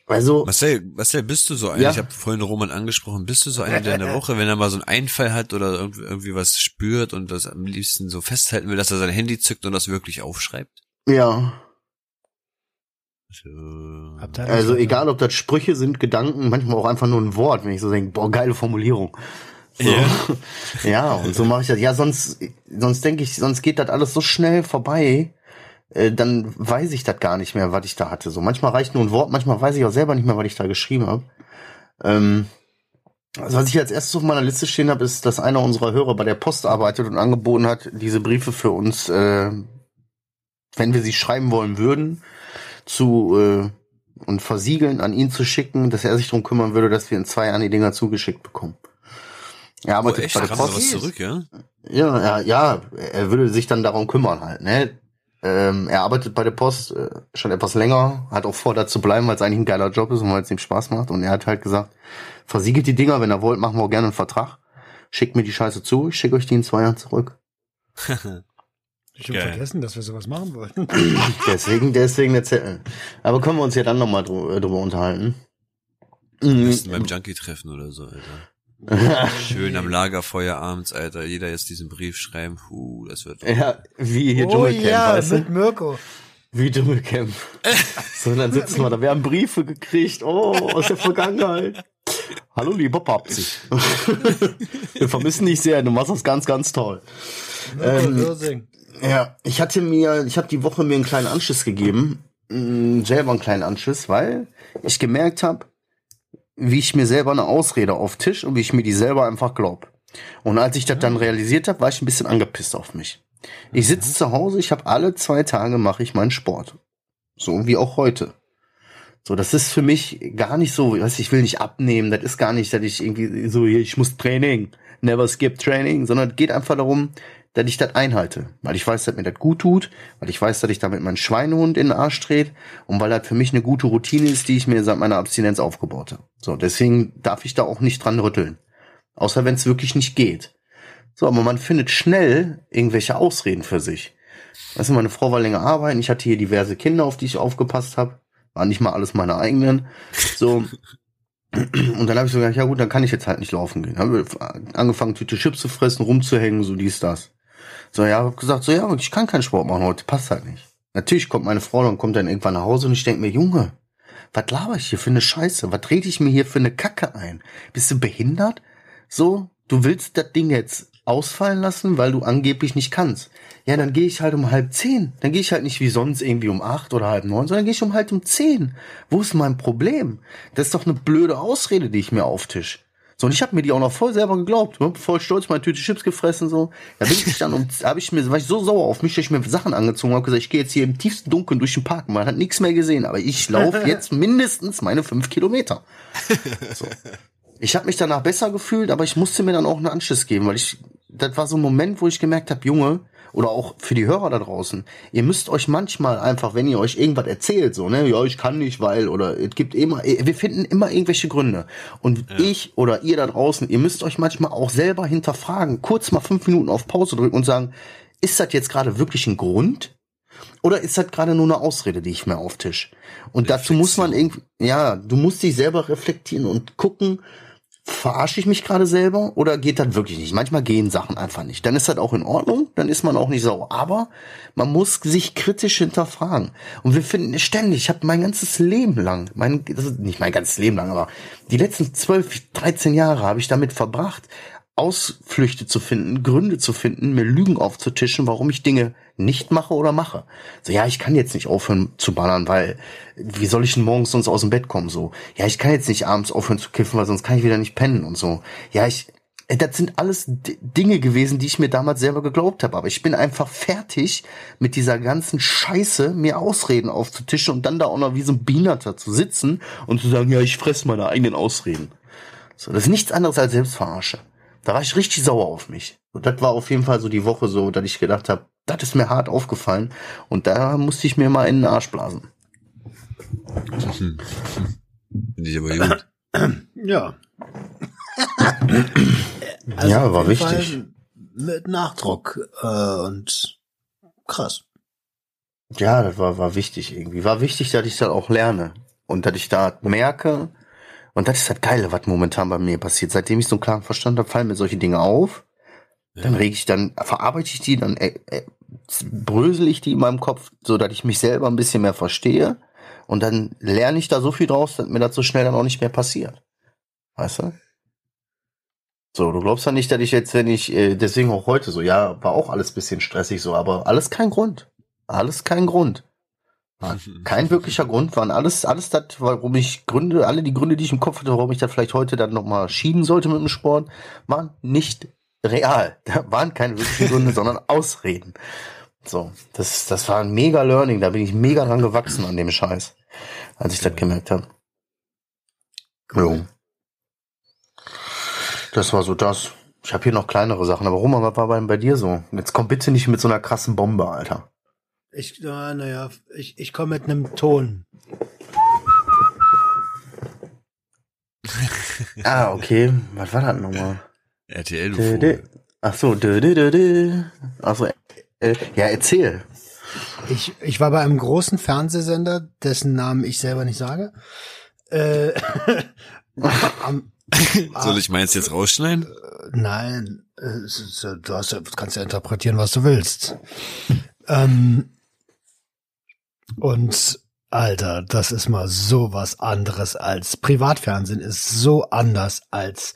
Also, Marcel, Marcel, bist du so einer? Ja. Ich habe vorhin Roman angesprochen. Bist du so einer, der in der Woche, wenn er mal so einen Einfall hat oder irgendwie, was spürt und das am liebsten so festhalten will, dass er sein Handy zückt und das wirklich aufschreibt? ja. Also egal, ob das Sprüche sind, Gedanken, manchmal auch einfach nur ein Wort, wenn ich so denke, boah, geile Formulierung. So. Ja. Ja, und so mache ich das. Ja, sonst, sonst denke ich, sonst geht das alles so schnell vorbei, äh, dann weiß ich das gar nicht mehr, was ich da hatte. So manchmal reicht nur ein Wort, manchmal weiß ich auch selber nicht mehr, was ich da geschrieben habe. Ähm, also was ich als erstes auf meiner Liste stehen habe, ist, dass einer unserer Hörer bei der Post arbeitet und angeboten hat, diese Briefe für uns, äh, wenn wir sie schreiben wollen würden, zu äh, und versiegeln, an ihn zu schicken, dass er sich drum kümmern würde, dass wir in zwei Jahren die Dinger zugeschickt bekommen. Er Oh, arbeitet echt? bei der Post. was zurück, ja? Ja, ja, ja, er würde sich dann darum kümmern halt, ne? Ähm, er arbeitet bei der Post äh, schon etwas länger, hat auch vor, da zu bleiben, weil es eigentlich ein geiler Job ist und weil es ihm Spaß macht. Und er hat halt gesagt, versiegelt die Dinger, wenn ihr wollt, machen wir auch gerne einen Vertrag. Schickt mir die Scheiße zu, ich schicke euch die in zwei Jahren zurück. Ich habe vergessen, dass wir sowas machen wollten. Deswegen, deswegen der Zettel. Aber können wir uns ja dann nochmal drü drüber unterhalten. Mhm. Besten beim Junkie-Treffen oder so, Alter. Schön am Lagerfeuer abends, Alter. Jeder jetzt diesen Brief schreiben. Puh, das wird. ja, wie hier oh Dschungelcamp, ja, weißt mit du? Mirko. Wie Dschungelcamp. so, dann sitzen wir da. Wir haben Briefe gekriegt. Oh, aus der Vergangenheit. Hallo, lieber Papsi. Wir vermissen dich sehr. Du machst das ganz, ganz toll. Mirko Ähm. Ja, ich hatte mir, ich habe die Woche mir einen kleinen Anschiss gegeben, mh, selber einen kleinen Anschiss, weil ich gemerkt habe, wie ich mir selber eine Ausrede auf Tisch und wie ich mir die selber einfach glaub. Und als ich das dann realisiert habe, war ich ein bisschen angepisst auf mich. Ich sitze zu Hause, ich habe alle zwei Tage mache ich meinen Sport, so wie auch heute. So, das ist für mich gar nicht so, weißt, ich will nicht abnehmen, das ist gar nicht, dass ich irgendwie so, ich muss Training, never skip Training, sondern es geht einfach darum, dass ich das einhalte, weil ich weiß, dass mir das gut tut, weil ich weiß, dass ich damit meinen Schweinehund in den Arsch dreht und weil das für mich eine gute Routine ist, die ich mir seit meiner Abstinenz aufgebaut habe. So, deswegen darf ich da auch nicht dran rütteln. Außer wenn es wirklich nicht geht. So, aber man findet schnell irgendwelche Ausreden für sich. Weißt du, meine Frau war länger arbeiten, ich hatte hier diverse Kinder, auf die ich aufgepasst habe. War nicht mal alles meine eigenen. So. Und dann habe ich so gedacht, ja gut, dann kann ich jetzt halt nicht laufen gehen. Habe angefangen, Tüte Chips zu fressen, rumzuhängen, so dies, das. So, ja, hab gesagt, so, ja, ich kann keinen Sport machen heute, passt halt nicht. Natürlich kommt meine Frau und kommt dann irgendwann nach Hause und ich denk mir, Junge, was laber ich hier für eine Scheiße? Was rede ich mir hier für eine Kacke ein? Bist du behindert? So, du willst das Ding jetzt ausfallen lassen, weil du angeblich nicht kannst. Ja, dann gehe ich halt um halb zehn. Dann gehe ich halt nicht wie sonst irgendwie um acht oder halb neun, sondern gehe ich um halt um zehn. Wo ist mein Problem? Das ist doch eine blöde Ausrede, die ich mir auftisch. So, und ich habe mir die auch noch voll selber geglaubt. Hab voll stolz meine Tüte Chips gefressen, so. Da bin ich dann um, habe ich mir, war ich so sauer auf mich, dass ich mir Sachen angezogen habe, gesagt, ich gehe jetzt hier im tiefsten Dunkeln durch den Park. Man hat nichts mehr gesehen, aber ich laufe jetzt mindestens meine fünf Kilometer. So. Ich habe mich danach besser gefühlt, aber ich musste mir dann auch einen Anschluss geben, weil ich, das war so ein Moment, wo ich gemerkt habe, Junge, oder auch für die Hörer da draußen, ihr müsst euch manchmal einfach, wenn ihr euch irgendwas erzählt, so, ne, ja, ich kann nicht, weil, oder es gibt immer, wir finden immer irgendwelche Gründe. Und ich oder ihr da draußen, ihr müsst euch manchmal auch selber hinterfragen, kurz mal fünf Minuten auf Pause drücken und sagen, ist das jetzt gerade wirklich ein Grund? Oder ist das gerade nur eine Ausrede, die ich mir auftisch? Und dazu muss man irgendwie, ja, du musst dich selber reflektieren und gucken, verarsche ich mich gerade selber oder geht das wirklich nicht? Manchmal gehen Sachen einfach nicht. Dann ist das auch in Ordnung, dann ist man auch nicht sauer. Aber man muss sich kritisch hinterfragen. Und wir finden ständig, ich habe mein ganzes Leben lang, mein, das ist nicht mein ganzes Leben lang, aber die letzten zwölf, dreizehn Jahre habe ich damit verbracht, Ausflüchte zu finden, Gründe zu finden, mir Lügen aufzutischen, warum ich Dinge nicht mache oder mache. So, ja, ich kann jetzt nicht aufhören zu ballern, weil wie soll ich denn morgens sonst aus dem Bett kommen? So, ja, ich kann jetzt nicht abends aufhören zu kiffen, weil sonst kann ich wieder nicht pennen und so. Ja, ich, äh, das sind alles Dinge gewesen, die ich mir damals selber geglaubt habe. Aber ich bin einfach fertig mit dieser ganzen Scheiße, mir Ausreden aufzutischen und dann da auch noch wie so ein Behinderter zu sitzen und zu sagen, ja, ich fress meine eigenen Ausreden. So, das ist nichts anderes als Selbstverarsche. Da war ich richtig sauer auf mich. Und das war auf jeden Fall so die Woche so, dass ich gedacht habe, das ist mir hart aufgefallen. Und da musste ich mir mal in den Arsch blasen. Finde ich aber gut. Ja. Ja, war wichtig. Fall Mit Nachdruck äh, und krass. Ja, das war, war wichtig irgendwie. War wichtig, dass ich das auch lerne. Und dass ich da merke, und das ist das Geile, was momentan bei mir passiert. Seitdem ich so einen klaren Verstand habe, fallen mir solche Dinge auf. Dann reg ich, dann verarbeite ich die, dann äh, äh, brösel ich die in meinem Kopf, so dass ich mich selber ein bisschen mehr verstehe. Und dann lerne ich da so viel draus, dass mir das so schnell dann auch nicht mehr passiert. Weißt du? So, du glaubst ja nicht, dass ich jetzt, wenn ich, äh, deswegen auch heute so, ja, war auch alles bisschen stressig so, aber alles kein Grund. Alles kein Grund. War kein wirklicher Grund, waren alles, alles das, warum ich Gründe, alle die Gründe, die ich im Kopf hatte, warum ich das vielleicht heute dann nochmal schieben sollte mit dem Sport, waren nicht real. Da waren keine wirklichen Gründe, sondern Ausreden. So, das, das war ein mega Learning, da bin ich mega dran gewachsen an dem Scheiß, als ich das gemerkt habe. Jo. Das war so das. Ich habe hier noch kleinere Sachen, aber Roman, was war bei, bei dir so? Jetzt komm bitte nicht mit so einer krassen Bombe, Alter. Ich, na, naja, ich, ich komme mit einem Ton. Ah, okay. Was war das nochmal? RTL, du Dö, Vogel. dö. Ach so, dö, dö, dö, dö. Ach so, äh, ja, erzähl. Ich, ich war bei einem großen Fernsehsender, dessen Namen ich selber nicht sage. Äh, am, Soll ich meins jetzt rausschneiden? Nein, es ist, äh, du hast, kannst ja interpretieren, was du willst. Ähm, und Alter, das ist mal so was anderes als Privatfernsehen ist so anders als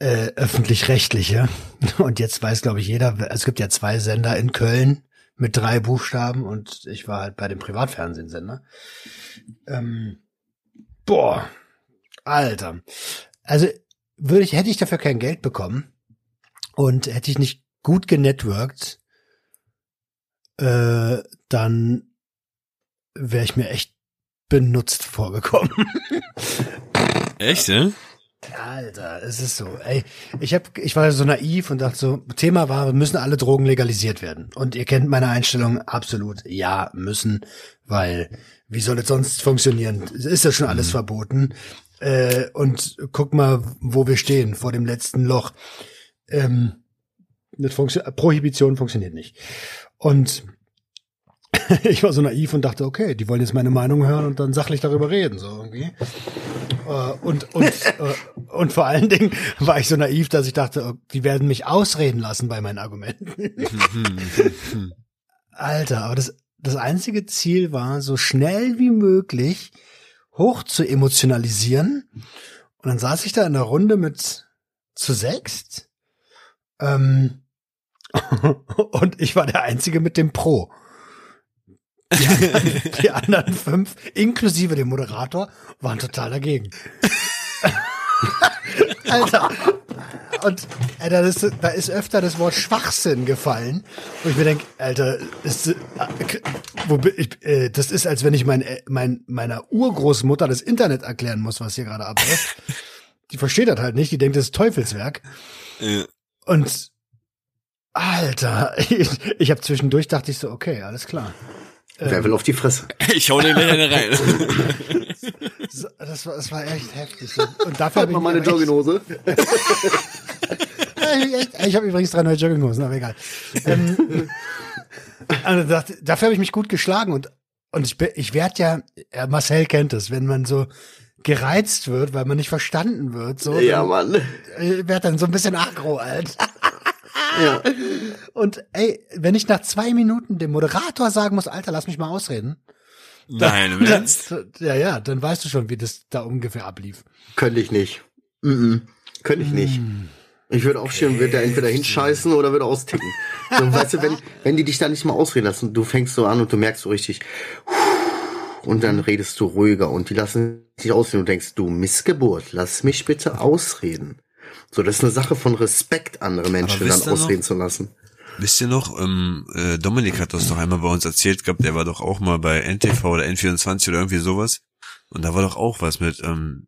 äh, öffentlich-rechtliche. Und jetzt weiß, glaube ich, jeder, es gibt ja zwei Sender in Köln mit drei Buchstaben und ich war halt bei dem Privatfernsehsender. Ähm, boah, Alter. Also würde ich, hätte ich dafür kein Geld bekommen und hätte ich nicht gut genetworked, äh, dann wäre ich mir echt benutzt vorgekommen. Echt, ja? Alter, es ist so. Ey, ich hab, ich war so naiv und dachte so, Thema war, müssen alle Drogen legalisiert werden. Und ihr kennt meine Einstellung absolut. Ja, müssen, weil wie soll es sonst funktionieren? Es ist ja schon alles verboten. Äh, und guck mal, wo wir stehen, vor dem letzten Loch. Ähm, das funktio Prohibition funktioniert nicht. Und ich war so naiv und dachte, okay, die wollen jetzt meine Meinung hören und dann sachlich darüber reden, so irgendwie. Äh, und, und, äh, und vor allen Dingen war ich so naiv, dass ich dachte, oh, die werden mich ausreden lassen bei meinen Argumenten. Alter, aber das, das einzige Ziel war, so schnell wie möglich hoch zu emotionalisieren. Und dann saß ich da in der Runde mit zu sechst. Ähm, und ich war der Einzige mit dem Pro. Die anderen, die anderen fünf, inklusive dem Moderator, waren total dagegen. Alter. Und Alter, das, ist- da ist öfter das Wort Schwachsinn gefallen. Wo ich mir denke, Alter, ist, äh, ich, äh, das ist, als wenn ich mein, äh, mein, meiner Urgroßmutter das Internet erklären muss, was hier gerade abläuft. Die versteht das halt nicht, die denkt, das ist Teufelswerk. Ja. Und Alter, ich, ich habe zwischendurch dachte ich so, okay, alles klar. Wer will auf die Fresse? Ich hau den gleich eine rein. So, Das war, das war echt heftig. Und dafür habe ich Mal meine Jogginghose. Ich, ich habe übrigens drei neue Jogginghosen, aber egal. Ähm, also das, dafür habe ich mich gut geschlagen und und ich, bin- ich werde ja, ja, Marcel kennt es, wenn man so gereizt wird, weil man nicht verstanden wird. So, Ja, dann, Mann. äh, werd dann so ein bisschen aggro, alt. Ja. Und ey, wenn ich nach zwei Minuten dem Moderator sagen muss, Alter, lass mich mal ausreden. Nein, im Dann, Ernst? ja, ja, dann weißt du schon, wie das da ungefähr ablief. Könnte ich nicht. Mm -mm. Könnte ich nicht. Ich würde aufstehen und würde da entweder hinscheißen oder würde austicken. So, weißt du, wenn, wenn die dich da nicht mal ausreden lassen, du fängst so an und du merkst so richtig, und dann redest du ruhiger und die lassen dich ausreden und denkst, du Missgeburt, lass mich bitte ausreden. So, das ist eine Sache von Respekt, andere Menschen dann ihr noch- ausreden zu lassen. Wisst ihr noch, ähm, äh, Dominik hat das doch einmal bei uns erzählt gehabt, der war doch auch mal bei NTV oder N24 oder irgendwie sowas. Und da war doch auch was mit, ähm,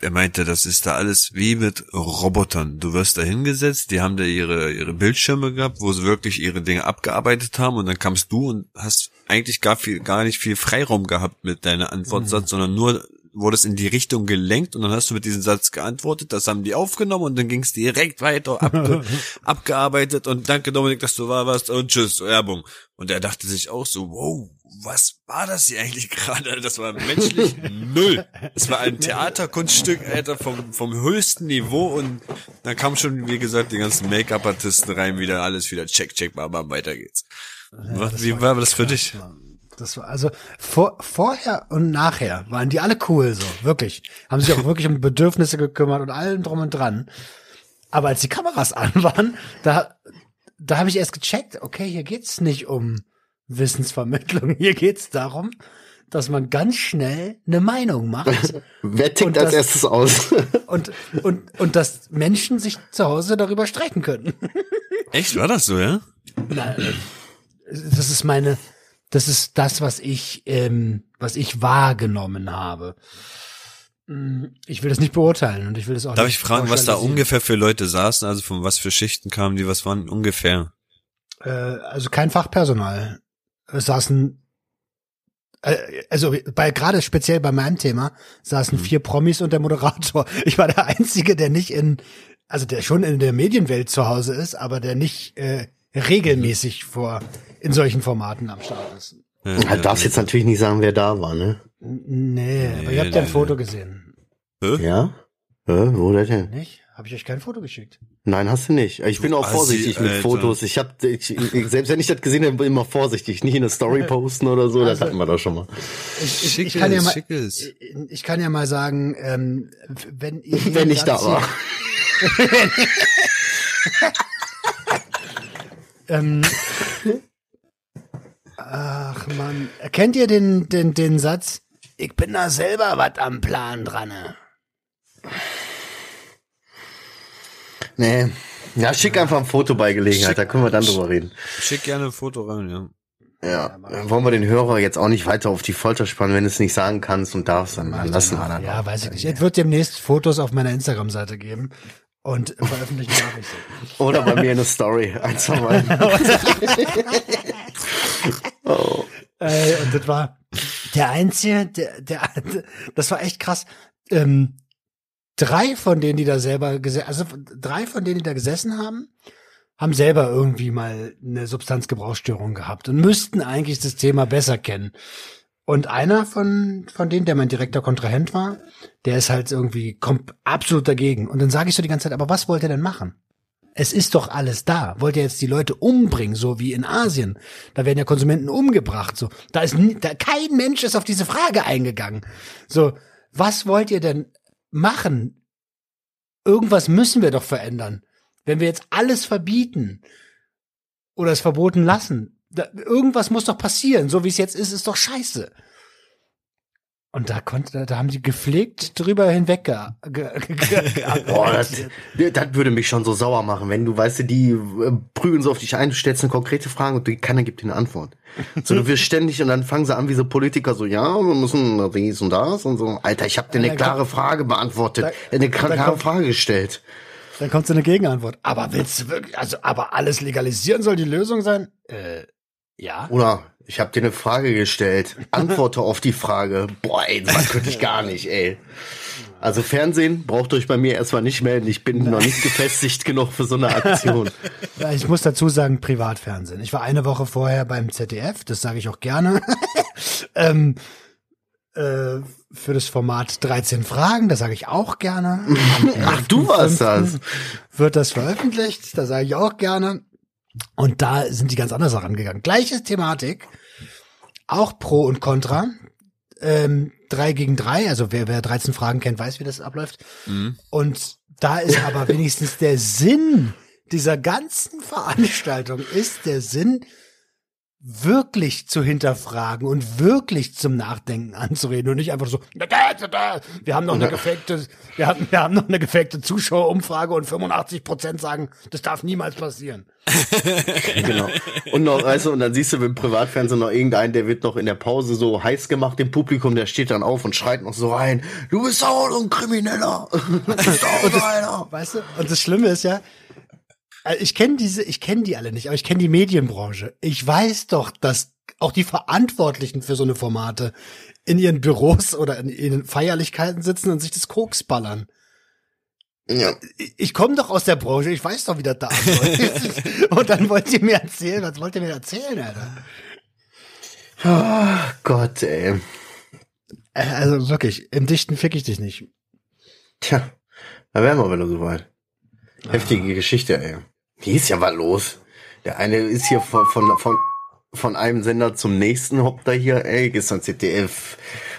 er meinte, das ist da alles wie mit Robotern. Du wirst da hingesetzt, die haben da ihre, ihre Bildschirme gehabt, wo sie wirklich ihre Dinge abgearbeitet haben und dann kamst du und hast eigentlich gar viel, gar nicht viel Freiraum gehabt mit deiner Antwortsatz, sondern nur wurdest in die Richtung gelenkt und dann hast du mit diesem Satz geantwortet, das haben die aufgenommen und dann ging es direkt weiter abge abgearbeitet und danke Dominik, dass du da warst und tschüss, Werbung. Und er dachte sich auch so, wow, was war das hier eigentlich gerade? Das war menschlich null. Es war ein Theaterkunststück, Alter, vom, vom höchsten Niveau und dann kamen schon, wie gesagt, die ganzen Make-up-Artisten rein, wieder alles wieder check, check, bam, bam, weiter geht's. Was, wie war das für dich? Das war also vor, vorher und nachher waren die alle cool so, wirklich. Haben sich auch wirklich um Bedürfnisse gekümmert und allem drum und dran. Aber als die Kameras an waren, da da habe ich erst gecheckt, okay, hier geht's nicht um Wissensvermittlung, hier geht's darum, dass man ganz schnell eine Meinung macht Wer tickt als erstes aus? und und und dass Menschen sich zu Hause darüber streiten können. Echt, war das so, ja? Na, das ist meine, das ist das, was ich, ähm, was ich wahrgenommen habe. Mm, Ich will das nicht beurteilen und ich will das auch Darf nicht ich fragen, was da ungefähr für Leute saßen, also von was für Schichten kamen die, was waren ungefähr? Äh, also kein Fachpersonal. Es saßen, äh, also bei gerade speziell bei meinem Thema saßen Mhm. vier Promis und der Moderator. Ich war der einzige, der nicht in, also der schon in der Medienwelt zu Hause ist, aber der nicht äh, regelmäßig vor in solchen Formaten am Start ist. Ja, Du darfst jetzt natürlich nicht sagen, wer da war, ne? N- Nee, aber Nee, ihr habt ja ein nee, Foto nee. gesehen, Hä? Ja? Hä, wo denn? nicht? Habe ich euch kein Foto geschickt? Nein, hast du nicht. Ich bin Du auch Assi, vorsichtig mit Alter. Fotos. Ich hab, ich, ich, selbst wenn ich das gesehen habe, bin ich immer vorsichtig. Nicht in eine Story posten oder so, das Also- hatten wir doch schon mal. Ich, ich, ich kann ja mal, schick es. ich kann ja mal sagen, ähm, wenn ihr Wenn ich da war. Ähm, ach man, kennt ihr den, den, den Satz? Ich bin da selber was am Plan dran. ne?" Nee. Ja, schick einfach ein Foto bei Gelegenheit, Schick- da können wir dann drüber reden. Schick gerne ein Foto rein, ja. Ja, dann wollen wir den Hörer jetzt auch nicht weiter auf die Folter spannen, wenn du es nicht sagen kannst und darfst, dann dann lassen wir dann. Ja, weiß ich nicht. Es wird demnächst Fotos auf meiner Instagram-Seite geben und veröffentlichen sie. Oder bei mir eine Story, ein, zwei Mal. oh. Ey, und das war der einzige, der, der, das war echt krass. Ähm, drei von denen, die da selber gesessen, also drei von denen, die da gesessen haben, haben selber irgendwie mal eine Substanzgebrauchsstörung gehabt und müssten eigentlich das Thema besser kennen. Und einer von, von denen, der mein direkter Kontrahent war, der ist halt irgendwie kommt absolut dagegen. Und dann sage ich so die ganze Zeit, aber was wollt ihr denn machen? Es ist doch alles da. Wollt ihr jetzt die Leute umbringen, so wie in Asien? Da werden ja Konsumenten umgebracht, so. Da ist da kein Mensch ist auf diese Frage eingegangen. So, was wollt ihr denn machen? Irgendwas müssen wir doch verändern. Wenn wir jetzt alles verbieten oder es verboten lassen, da, irgendwas muss doch passieren. So wie es jetzt ist, ist doch scheiße. Und da konnte, da, haben die gepflegt drüber hinweg Boah, das, das würde mich schon so sauer machen, wenn du, weißt du, die äh, prügeln so auf dich ein, du stellst eine konkrete Frage und keiner gibt dir eine Antwort. So, du wirst ständig und dann fangen sie an wie so Politiker so, ja, wir müssen dies und das und so. Alter, ich habe dir eine dann klare kommt- Frage beantwortet, Da- eine klare kommt- Frage gestellt. Dann kommt so eine Gegenantwort. Aber willst du wirklich, also, aber alles legalisieren soll die Lösung sein? Äh, ja. Oder ich habe dir eine Frage gestellt, antworte auf die Frage. Boah, ey, das könnte ich gar nicht, ey. Also Fernsehen braucht euch bei mir erstmal nicht melden. Ich bin noch nicht gefestigt genug für so eine Aktion. Ja, Ich muss dazu sagen, Privatfernsehen. Ich war eine Woche vorher beim ZDF, das sage ich auch gerne. ähm, äh, für das Format 13 Fragen, da sage ich auch gerne. Ach, du warst das. Wird das veröffentlicht, da sage ich auch gerne. Und da sind die ganz anders herangegangen. Gleiche Thematik, auch Pro und Contra. Ähm, drei gegen drei, also wer, wer 13 Fragen kennt, weiß, wie das abläuft. Mhm. Und da ist aber wenigstens der Sinn dieser ganzen Veranstaltung ist der Sinn, wirklich zu hinterfragen und wirklich zum Nachdenken anzureden und nicht einfach so, wir haben noch eine gefakte, wir haben, wir haben noch eine gefakte Zuschauerumfrage und 85 Prozent sagen, das darf niemals passieren. genau. Und noch, weißt du, und dann siehst du im Privatfernsehen noch irgendeinen, der wird noch in der Pause so heiß gemacht im Publikum, der steht dann auf und schreit noch so rein, du bist auch ein Krimineller. Du bist auch Und das, einer. weißt du, und das Schlimme ist ja, äh, ich kenne diese, ich kenne die alle nicht, aber ich kenne die Medienbranche. Ich weiß doch, dass auch die Verantwortlichen für so eine Formate in ihren Büros oder in ihren Feierlichkeiten sitzen und sich das Koks ballern. Ja. Ich- komme doch aus der Branche, ich weiß doch, wie das da abläuft. und dann wollt ihr mir erzählen, was wollt ihr mir erzählen, Alter? Oh Gott, ey. Äh, Also wirklich, im Dichten fick ich dich nicht. Tja, da wären wir wieder soweit. Heftige Geschichte, ey. Hier ist ja was los. Der eine ist hier von, von, von, von einem Sender zum nächsten, hoppt da hier, ey, gestern ZDF,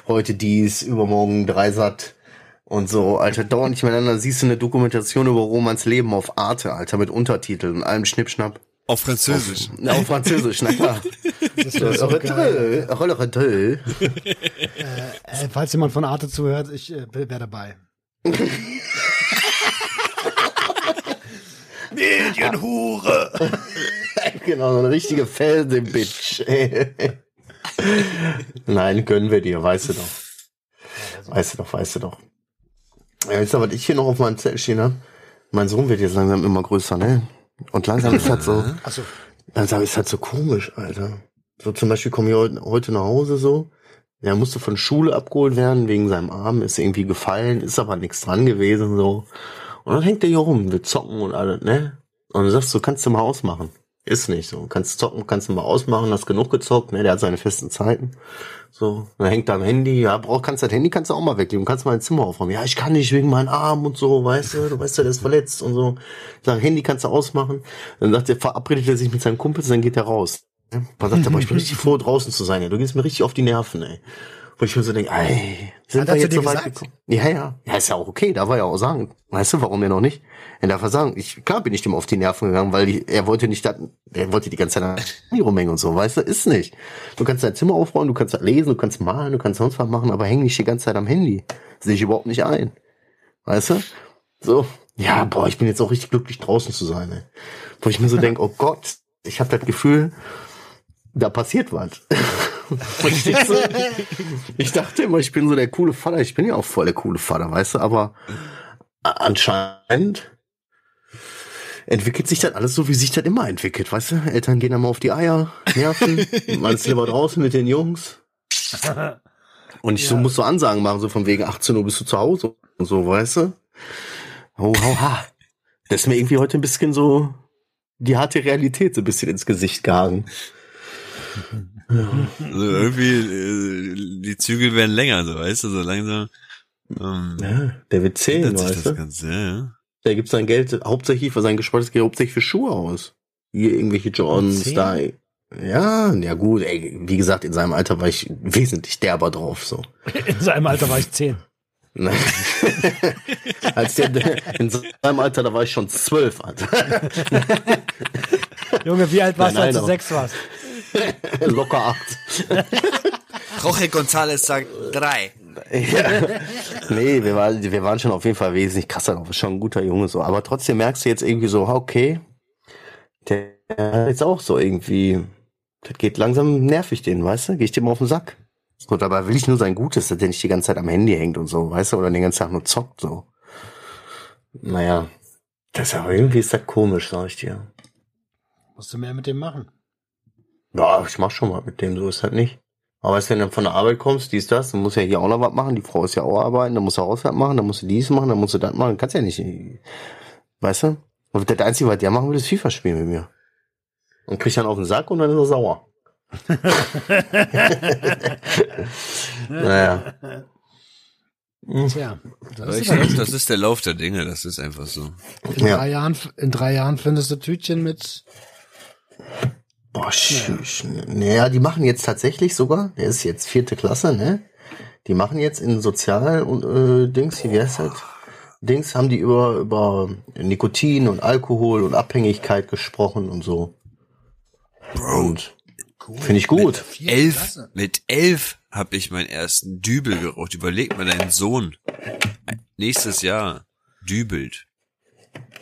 heute dies, übermorgen Dreisat und so, Alter, dauernd nicht miteinander. Siehst du eine Dokumentation über Romans Leben auf Arte, Alter, mit Untertiteln und allem Schnippschnapp. Auf Französisch. Na, auf Französisch, na klar. Das wäre so geil. Rolle Äh, falls jemand von Arte zuhört, ich äh, wäre dabei. Medienhure. Genau, so eine richtige Felsen-Bitch. Nein, gönnen wir dir, weißt du doch. Weißt du doch, weißt du doch. Ja, jetzt aber, was ich hier noch auf meinem Zettel stehen habe. Mein Sohn wird jetzt langsam immer größer, ne? Und langsam ist halt so, Achso, langsam ist halt so komisch, Alter. So zum Beispiel komme ich heute, heute nach Hause so. Er musste von Schule abgeholt werden wegen seinem Arm, ist irgendwie gefallen, ist aber nichts dran gewesen so. Und dann hängt er hier rum, wir zocken und alles, ne? Und du sagst, du kannst du mal ausmachen. Ist nicht so. Kannst zocken, kannst du mal ausmachen, hast genug gezockt, ne? Der hat seine festen Zeiten. So, dann hängt er am Handy, ja, brauch, kannst das Handy kannst du auch mal weglegen, kannst mal ein Zimmer aufräumen. Ja, ich kann nicht wegen meinem Arm und so, weißt du, du weißt ja, der ist verletzt und so. Sag, Handy kannst du ausmachen. Dann sagt er, verabredet er sich mit seinem Kumpel, dann geht er raus. Ne? Man sagt, aber ich bin richtig froh, draußen zu sein, ey. Du gehst mir richtig auf die Nerven, ey. Wo ich mir so denke, ey, sind Hat wir jetzt so weit gesagt? gekommen? Ja, ja. Ja, ist ja auch okay, darf er ja auch sagen. Weißt du, warum er noch nicht? Er darf er sagen, ich, klar bin ich dem auf die Nerven gegangen, weil die, er wollte nicht, dat- er wollte die ganze Zeit rumhängen und so, weißt du, ist nicht. Du kannst dein Zimmer aufräumen, du kannst lesen, du kannst malen, du kannst sonst was machen, aber häng nicht die ganze Zeit am Handy. Sehe ich überhaupt nicht ein. Weißt du? So. Ja, boah, ich bin jetzt auch richtig glücklich draußen zu sein, ey. Wo ich mir so denke, oh Gott, ich habe das Gefühl, da passiert was. Ich, so, ich dachte immer, ich bin so der coole Vater. Ich bin ja auch voll der coole Vater, weißt du, aber anscheinend entwickelt sich das alles so, wie sich das immer entwickelt, weißt du? Eltern gehen dann mal auf die Eier, nerven, man ist lieber draußen mit den Jungs. Und ich so Ja. muss so Ansagen machen, so von wegen 18 Uhr bist du zu Hause und so, weißt du? Oh, hau, ha. Das ist mir irgendwie heute ein bisschen so die harte Realität so ein bisschen ins Gesicht gehangen. Also irgendwie, äh, die Zügel werden länger, so, weißt du, so langsam. Ähm, Ja, der wird zählen, weißt das du? Ganze, ja, ja. Der gibt sein Geld hauptsächlich für sein gespartes Geld hauptsächlich für Schuhe aus. Hier irgendwelche Jordans, Zehn? da. Ja, ja gut, ey, wie gesagt, in seinem Alter war ich wesentlich derber drauf, so. in seinem Alter war ich zehn. Als der, in seinem Alter, da war ich schon zwölf, Alter. Junge, wie alt warst du, Nein, als du sechs warst? Locker acht. Jorge González sagt drei. Ja. Nee, wir waren, wir waren schon auf jeden Fall wesentlich krasser drauf. Ist schon ein guter Junge so. Aber trotzdem merkst du jetzt irgendwie so, okay, der jetzt auch so irgendwie, das geht langsam nervig den, weißt du? Geh ich dem auf den Sack. So, dabei will ich nur sein Gutes, dass der nicht die ganze Zeit am Handy hängt und so, weißt du? Oder den ganzen Tag nur zockt, so. Naja. Das ist aber irgendwie ist das komisch, sag ich dir. Musst du mehr mit dem machen. Ja, ich mach schon mal mit dem, so ist halt nicht. Aber weißt du, wenn du von der Arbeit kommst, dies, das, dann musst du ja hier auch noch was machen, die Frau ist ja auch arbeiten, dann musst du Haushalt machen, dann musst du dies machen, dann musst du das machen, kannst ja nicht, weißt du? Und das Einzige, was der machen will, ist FIFA spielen mit mir. Und kriegt dann auf den Sack und dann ist er sauer. naja. Tja, das ist ich glaube, das ist der Lauf der Dinge, das ist einfach so. in, Ja. drei Jahren, in drei Jahren findest du Tütchen mit. Boah, tschüss. Naja, die machen jetzt tatsächlich sogar, der ist jetzt vierte Klasse, ne? Die machen jetzt in Sozial und äh, Dings, wie heißt das? Dings haben die über, über Nikotin und Alkohol und Abhängigkeit gesprochen und so. Und Cool. finde ich gut. Vierte Elf, Klasse. mit elf habe ich meinen ersten Dübel geraucht. Überleg mal, dein Sohn nächstes Jahr dübelt.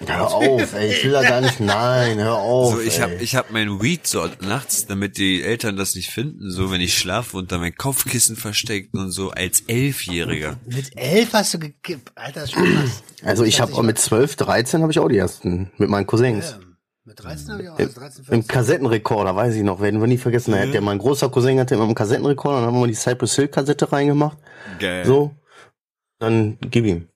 Hör auf, ey, ich will da gar nicht, nein, hör auf. So, ich ey. hab, ich hab mein Weed so nachts, damit die Eltern das nicht finden, so wenn ich schlafe unter mein Kopfkissen versteckt und so als Elfjähriger. Mit elf hast du gekippt. Alter, ist schon krass. Also ich habe auch mit 12, 13 habe ich auch die ersten mit meinen Cousins. Ähm, mit 13 habe ich auch, Im, also 13, Im 14. Kassettenrekorder, weiß ich noch, werden wir nie vergessen. Mhm. Der, mein großer Cousin hatte immer einen Kassettenrekorder, dann haben wir mal die Cypress Hill Kassette reingemacht. Geil. So, dann gib ihm.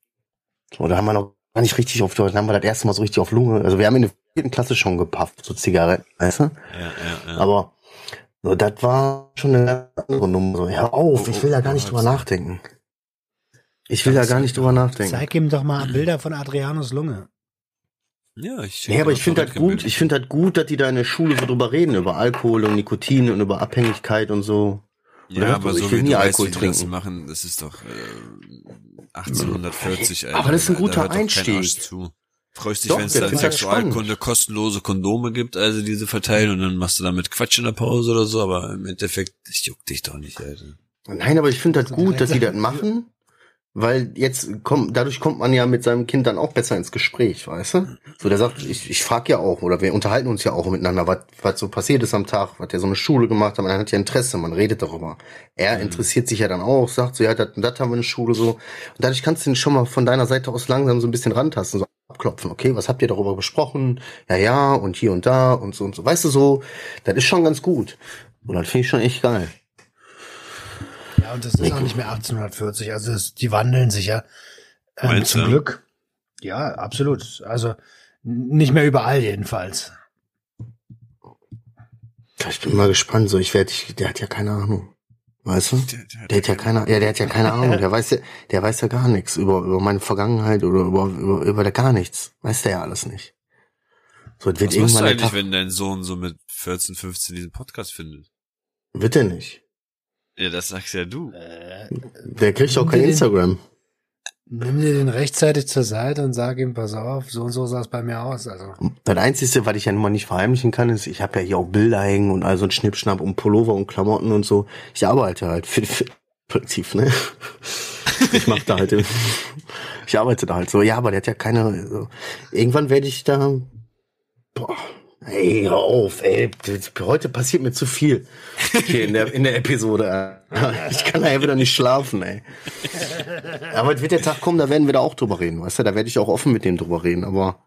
So, da haben wir noch gar nicht richtig auf, dann haben wir das erste Mal so richtig auf Lunge. Also wir haben in der vierten Klasse schon gepafft, so Zigaretten, weißt du? Ja, ja, ja. Aber so, das war schon eine andere Nummer. So, hör auf, ich will da gar nicht drüber nachdenken. Ich will da gar nicht drüber nachdenken. Zeig ihm doch mal Bilder von Adrianus Lunge. ja, ich Nee, aber ich finde das gut, ich finde das gut, dass die da in der Schule so drüber reden, über Alkohol und Nikotin und über Abhängigkeit und so. Ja, aber Ich so will wie nie du weißt, Alkohol wie die das trinken. machen, das ist doch äh, 1840, Alter. Aber das ist ein guter Einstieg. Freust dich, wenn es dann Sexualkunde kostenlose Kondome gibt, also diese verteilen und dann machst du damit Quatsch in der Pause oder so, aber im Endeffekt, das juckt dich doch nicht, Alter. Nein, aber ich finde das gut, dass die das machen, weil jetzt kommt, dadurch kommt man ja mit seinem Kind dann auch besser ins Gespräch, weißt du? So, der sagt, ich, ich frage ja auch, oder wir unterhalten uns ja auch miteinander, was, was so passiert ist am Tag, was der so eine Schule gemacht hat, man hat ja Interesse, man redet darüber. Er interessiert sich ja dann auch, sagt so, ja, das, das haben wir in der Schule so. Und dadurch kannst du ihn schon mal von deiner Seite aus langsam so ein bisschen rantasten, so abklopfen, okay, was habt ihr darüber besprochen? Ja, ja, und hier und da und so und so. Weißt du so, das ist schon ganz gut. Und das finde ich schon echt geil. Ja, und das ist auch nicht mehr 1840. Also das, die wandeln sich ja. Ähm, Meinst zum du? Glück. Ja, absolut. Also nicht mehr überall jedenfalls. Ich bin mal gespannt, so ich werde, der hat ja keine Ahnung. Weißt du? Der hat ja keine, ja, der hat ja keine Ahnung. Der weiß ja, der weiß ja gar nichts über, über meine Vergangenheit oder über, über, über der gar nichts. Weiß der ja alles nicht. So, es wird Was machst du irgendwann der eigentlich, Tag, wenn dein Sohn so mit 14, 15 diesen Podcast findet? wird er nicht. Ja, das sagst ja du. Äh, Der kriegt auch kein Den- Instagram. nimm dir den rechtzeitig zur Seite und sag ihm, pass auf, so und so sah es bei mir aus. Also Das Einzige, was ich ja nun mal nicht verheimlichen kann, ist, ich habe ja hier auch Bilder hängen und all so ein Schnippschnapp und Pullover und Klamotten und so. Ich arbeite halt für, für Prinzip, ne? Ich mach da halt, im- ich arbeite da halt so. Ja, aber der hat ja keine, so. irgendwann werde ich da, boah, ey, hör auf, ey, heute passiert mir zu viel hier in der, in der Episode. Ich kann da ja wieder nicht schlafen, ey. Aber es wird der Tag kommen, da werden wir da auch drüber reden, weißt du, da werde ich auch offen mit dem drüber reden, aber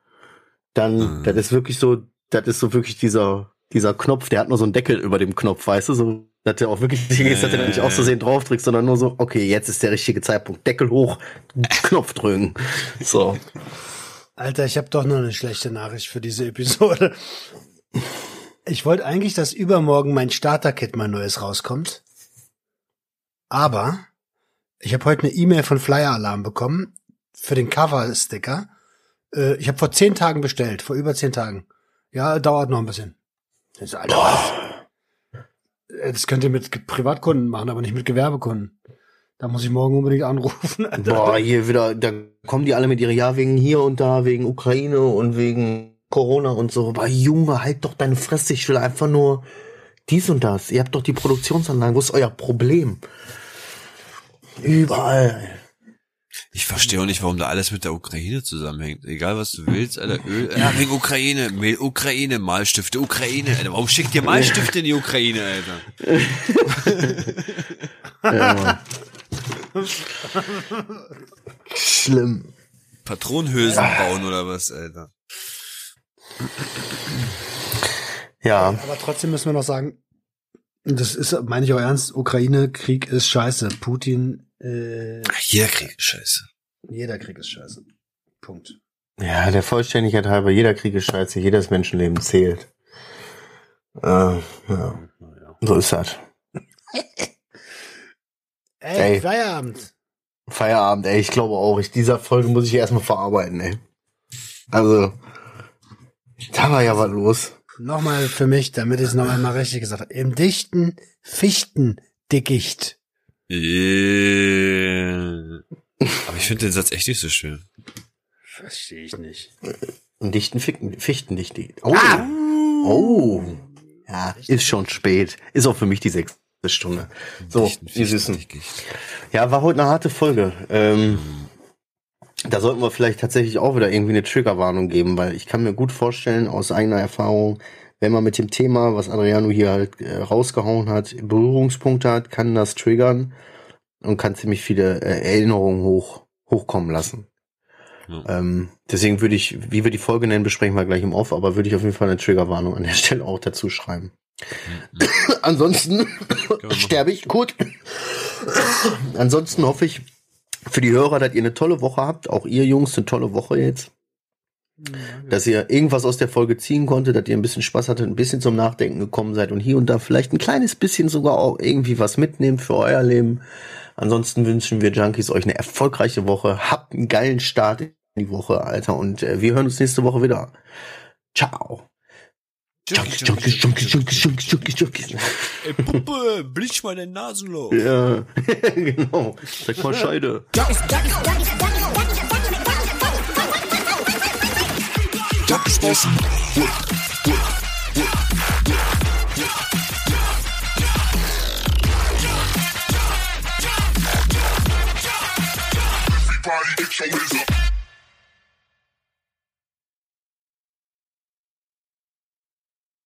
dann, Mhm. das ist wirklich so, das ist so wirklich dieser, dieser Knopf, der hat nur so einen Deckel über dem Knopf, weißt du, so, dass der auch wirklich nicht ist, dass der nicht aus Versehen drauf drückt, sondern nur so, okay, jetzt ist der richtige Zeitpunkt, Deckel hoch, Knopf drücken. So. Alter, ich habe doch noch eine schlechte Nachricht für diese Episode. Ich wollte eigentlich, dass übermorgen mein Starter-Kit mein neues rauskommt. Aber ich habe heute eine E-Mail von Flyer Alarm bekommen für den Cover-Sticker. Äh, ich habe vor zehn Tagen bestellt, vor über zehn Tagen. Ja, dauert noch ein bisschen. Das, ist, Alter? Äh, das könnt ihr mit Privatkunden machen, aber nicht mit Gewerbekunden. Da muss ich morgen unbedingt anrufen. Alter. Boah, hier wieder, da kommen die alle mit ihrer Ja wegen hier und da, wegen Ukraine und wegen Corona und so. Aber Junge, halt doch deine Fresse, ich will einfach nur dies und das. Ihr habt doch die Produktionsanlagen, wo ist euer Problem? Überall. Ich verstehe auch nicht, warum da alles mit der Ukraine zusammenhängt. Egal was du willst, Alter, Öl, ja, wegen Ukraine, Mehl, Ukraine, Malstifte, Ukraine, Alter. Warum schickt ihr Malstifte in die Ukraine, Alter? Ja. Schlimm. Patronenhülsen bauen oder was, Alter? Ja, Aber trotzdem müssen wir noch sagen, das ist, meine ich auch ernst, Ukraine-Krieg ist scheiße. Putin, äh, jeder Krieg ist scheiße. jeder Krieg ist scheiße. Punkt. ja, der Vollständigkeit halber, jeder Krieg ist scheiße, jedes Menschenleben zählt. Äh, ja, so ist das. Ey, Ey. Feierabend. Feierabend, ey. Ich glaube auch. Ich, dieser Folge muss ich erstmal verarbeiten, ey. Also, da war ja was los. Nochmal für mich, damit ich es noch einmal richtig gesagt habe. Im dichten Fichtendickicht. Äh, Aber ich finde den Satz echt nicht so schön. Verstehe ich nicht. Einen dichten Fichten, Fichtendichte. Oh. Ah! Oh. Ja, ist schon spät. Ist auch für mich die sechste Stunde. So, Dichten ihr Süßen. Ja, war heute eine harte Folge. Ähm, da sollten wir vielleicht tatsächlich auch wieder irgendwie eine Triggerwarnung geben, weil ich kann mir gut vorstellen, aus eigener Erfahrung, wenn man mit dem Thema, was Adriano hier halt äh, rausgehauen hat, Berührungspunkte hat, kann das triggern und kann ziemlich viele äh, Erinnerungen hoch, hochkommen lassen. Ja. Ähm, deswegen würde ich, wie wir die Folge nennen, besprechen wir gleich im Off, aber würde ich auf jeden Fall eine Triggerwarnung an der Stelle auch dazu schreiben. Ansonsten sterbe ich. Gut. Ansonsten hoffe ich für die Hörer, dass ihr eine tolle Woche habt. Auch ihr Jungs eine tolle Woche jetzt. Dass ihr irgendwas aus der Folge ziehen konntet, dass ihr ein bisschen Spaß hattet, ein bisschen zum Nachdenken gekommen seid und hier und da vielleicht ein kleines bisschen sogar auch irgendwie was mitnehmt für euer Leben. Ansonsten wünschen wir Junkies euch eine erfolgreiche Woche. Habt einen geilen Start in die Woche, Alter. Und äh, wir hören uns nächste Woche wieder. Ciao. Junkies, Junkies, Junkies, Junkies, Junkies, Junkies, Junkies. Ey, Puppe, blitz mal dein Nasenloch. Ja, genau. Sag mal Scheide. Everybody get your up.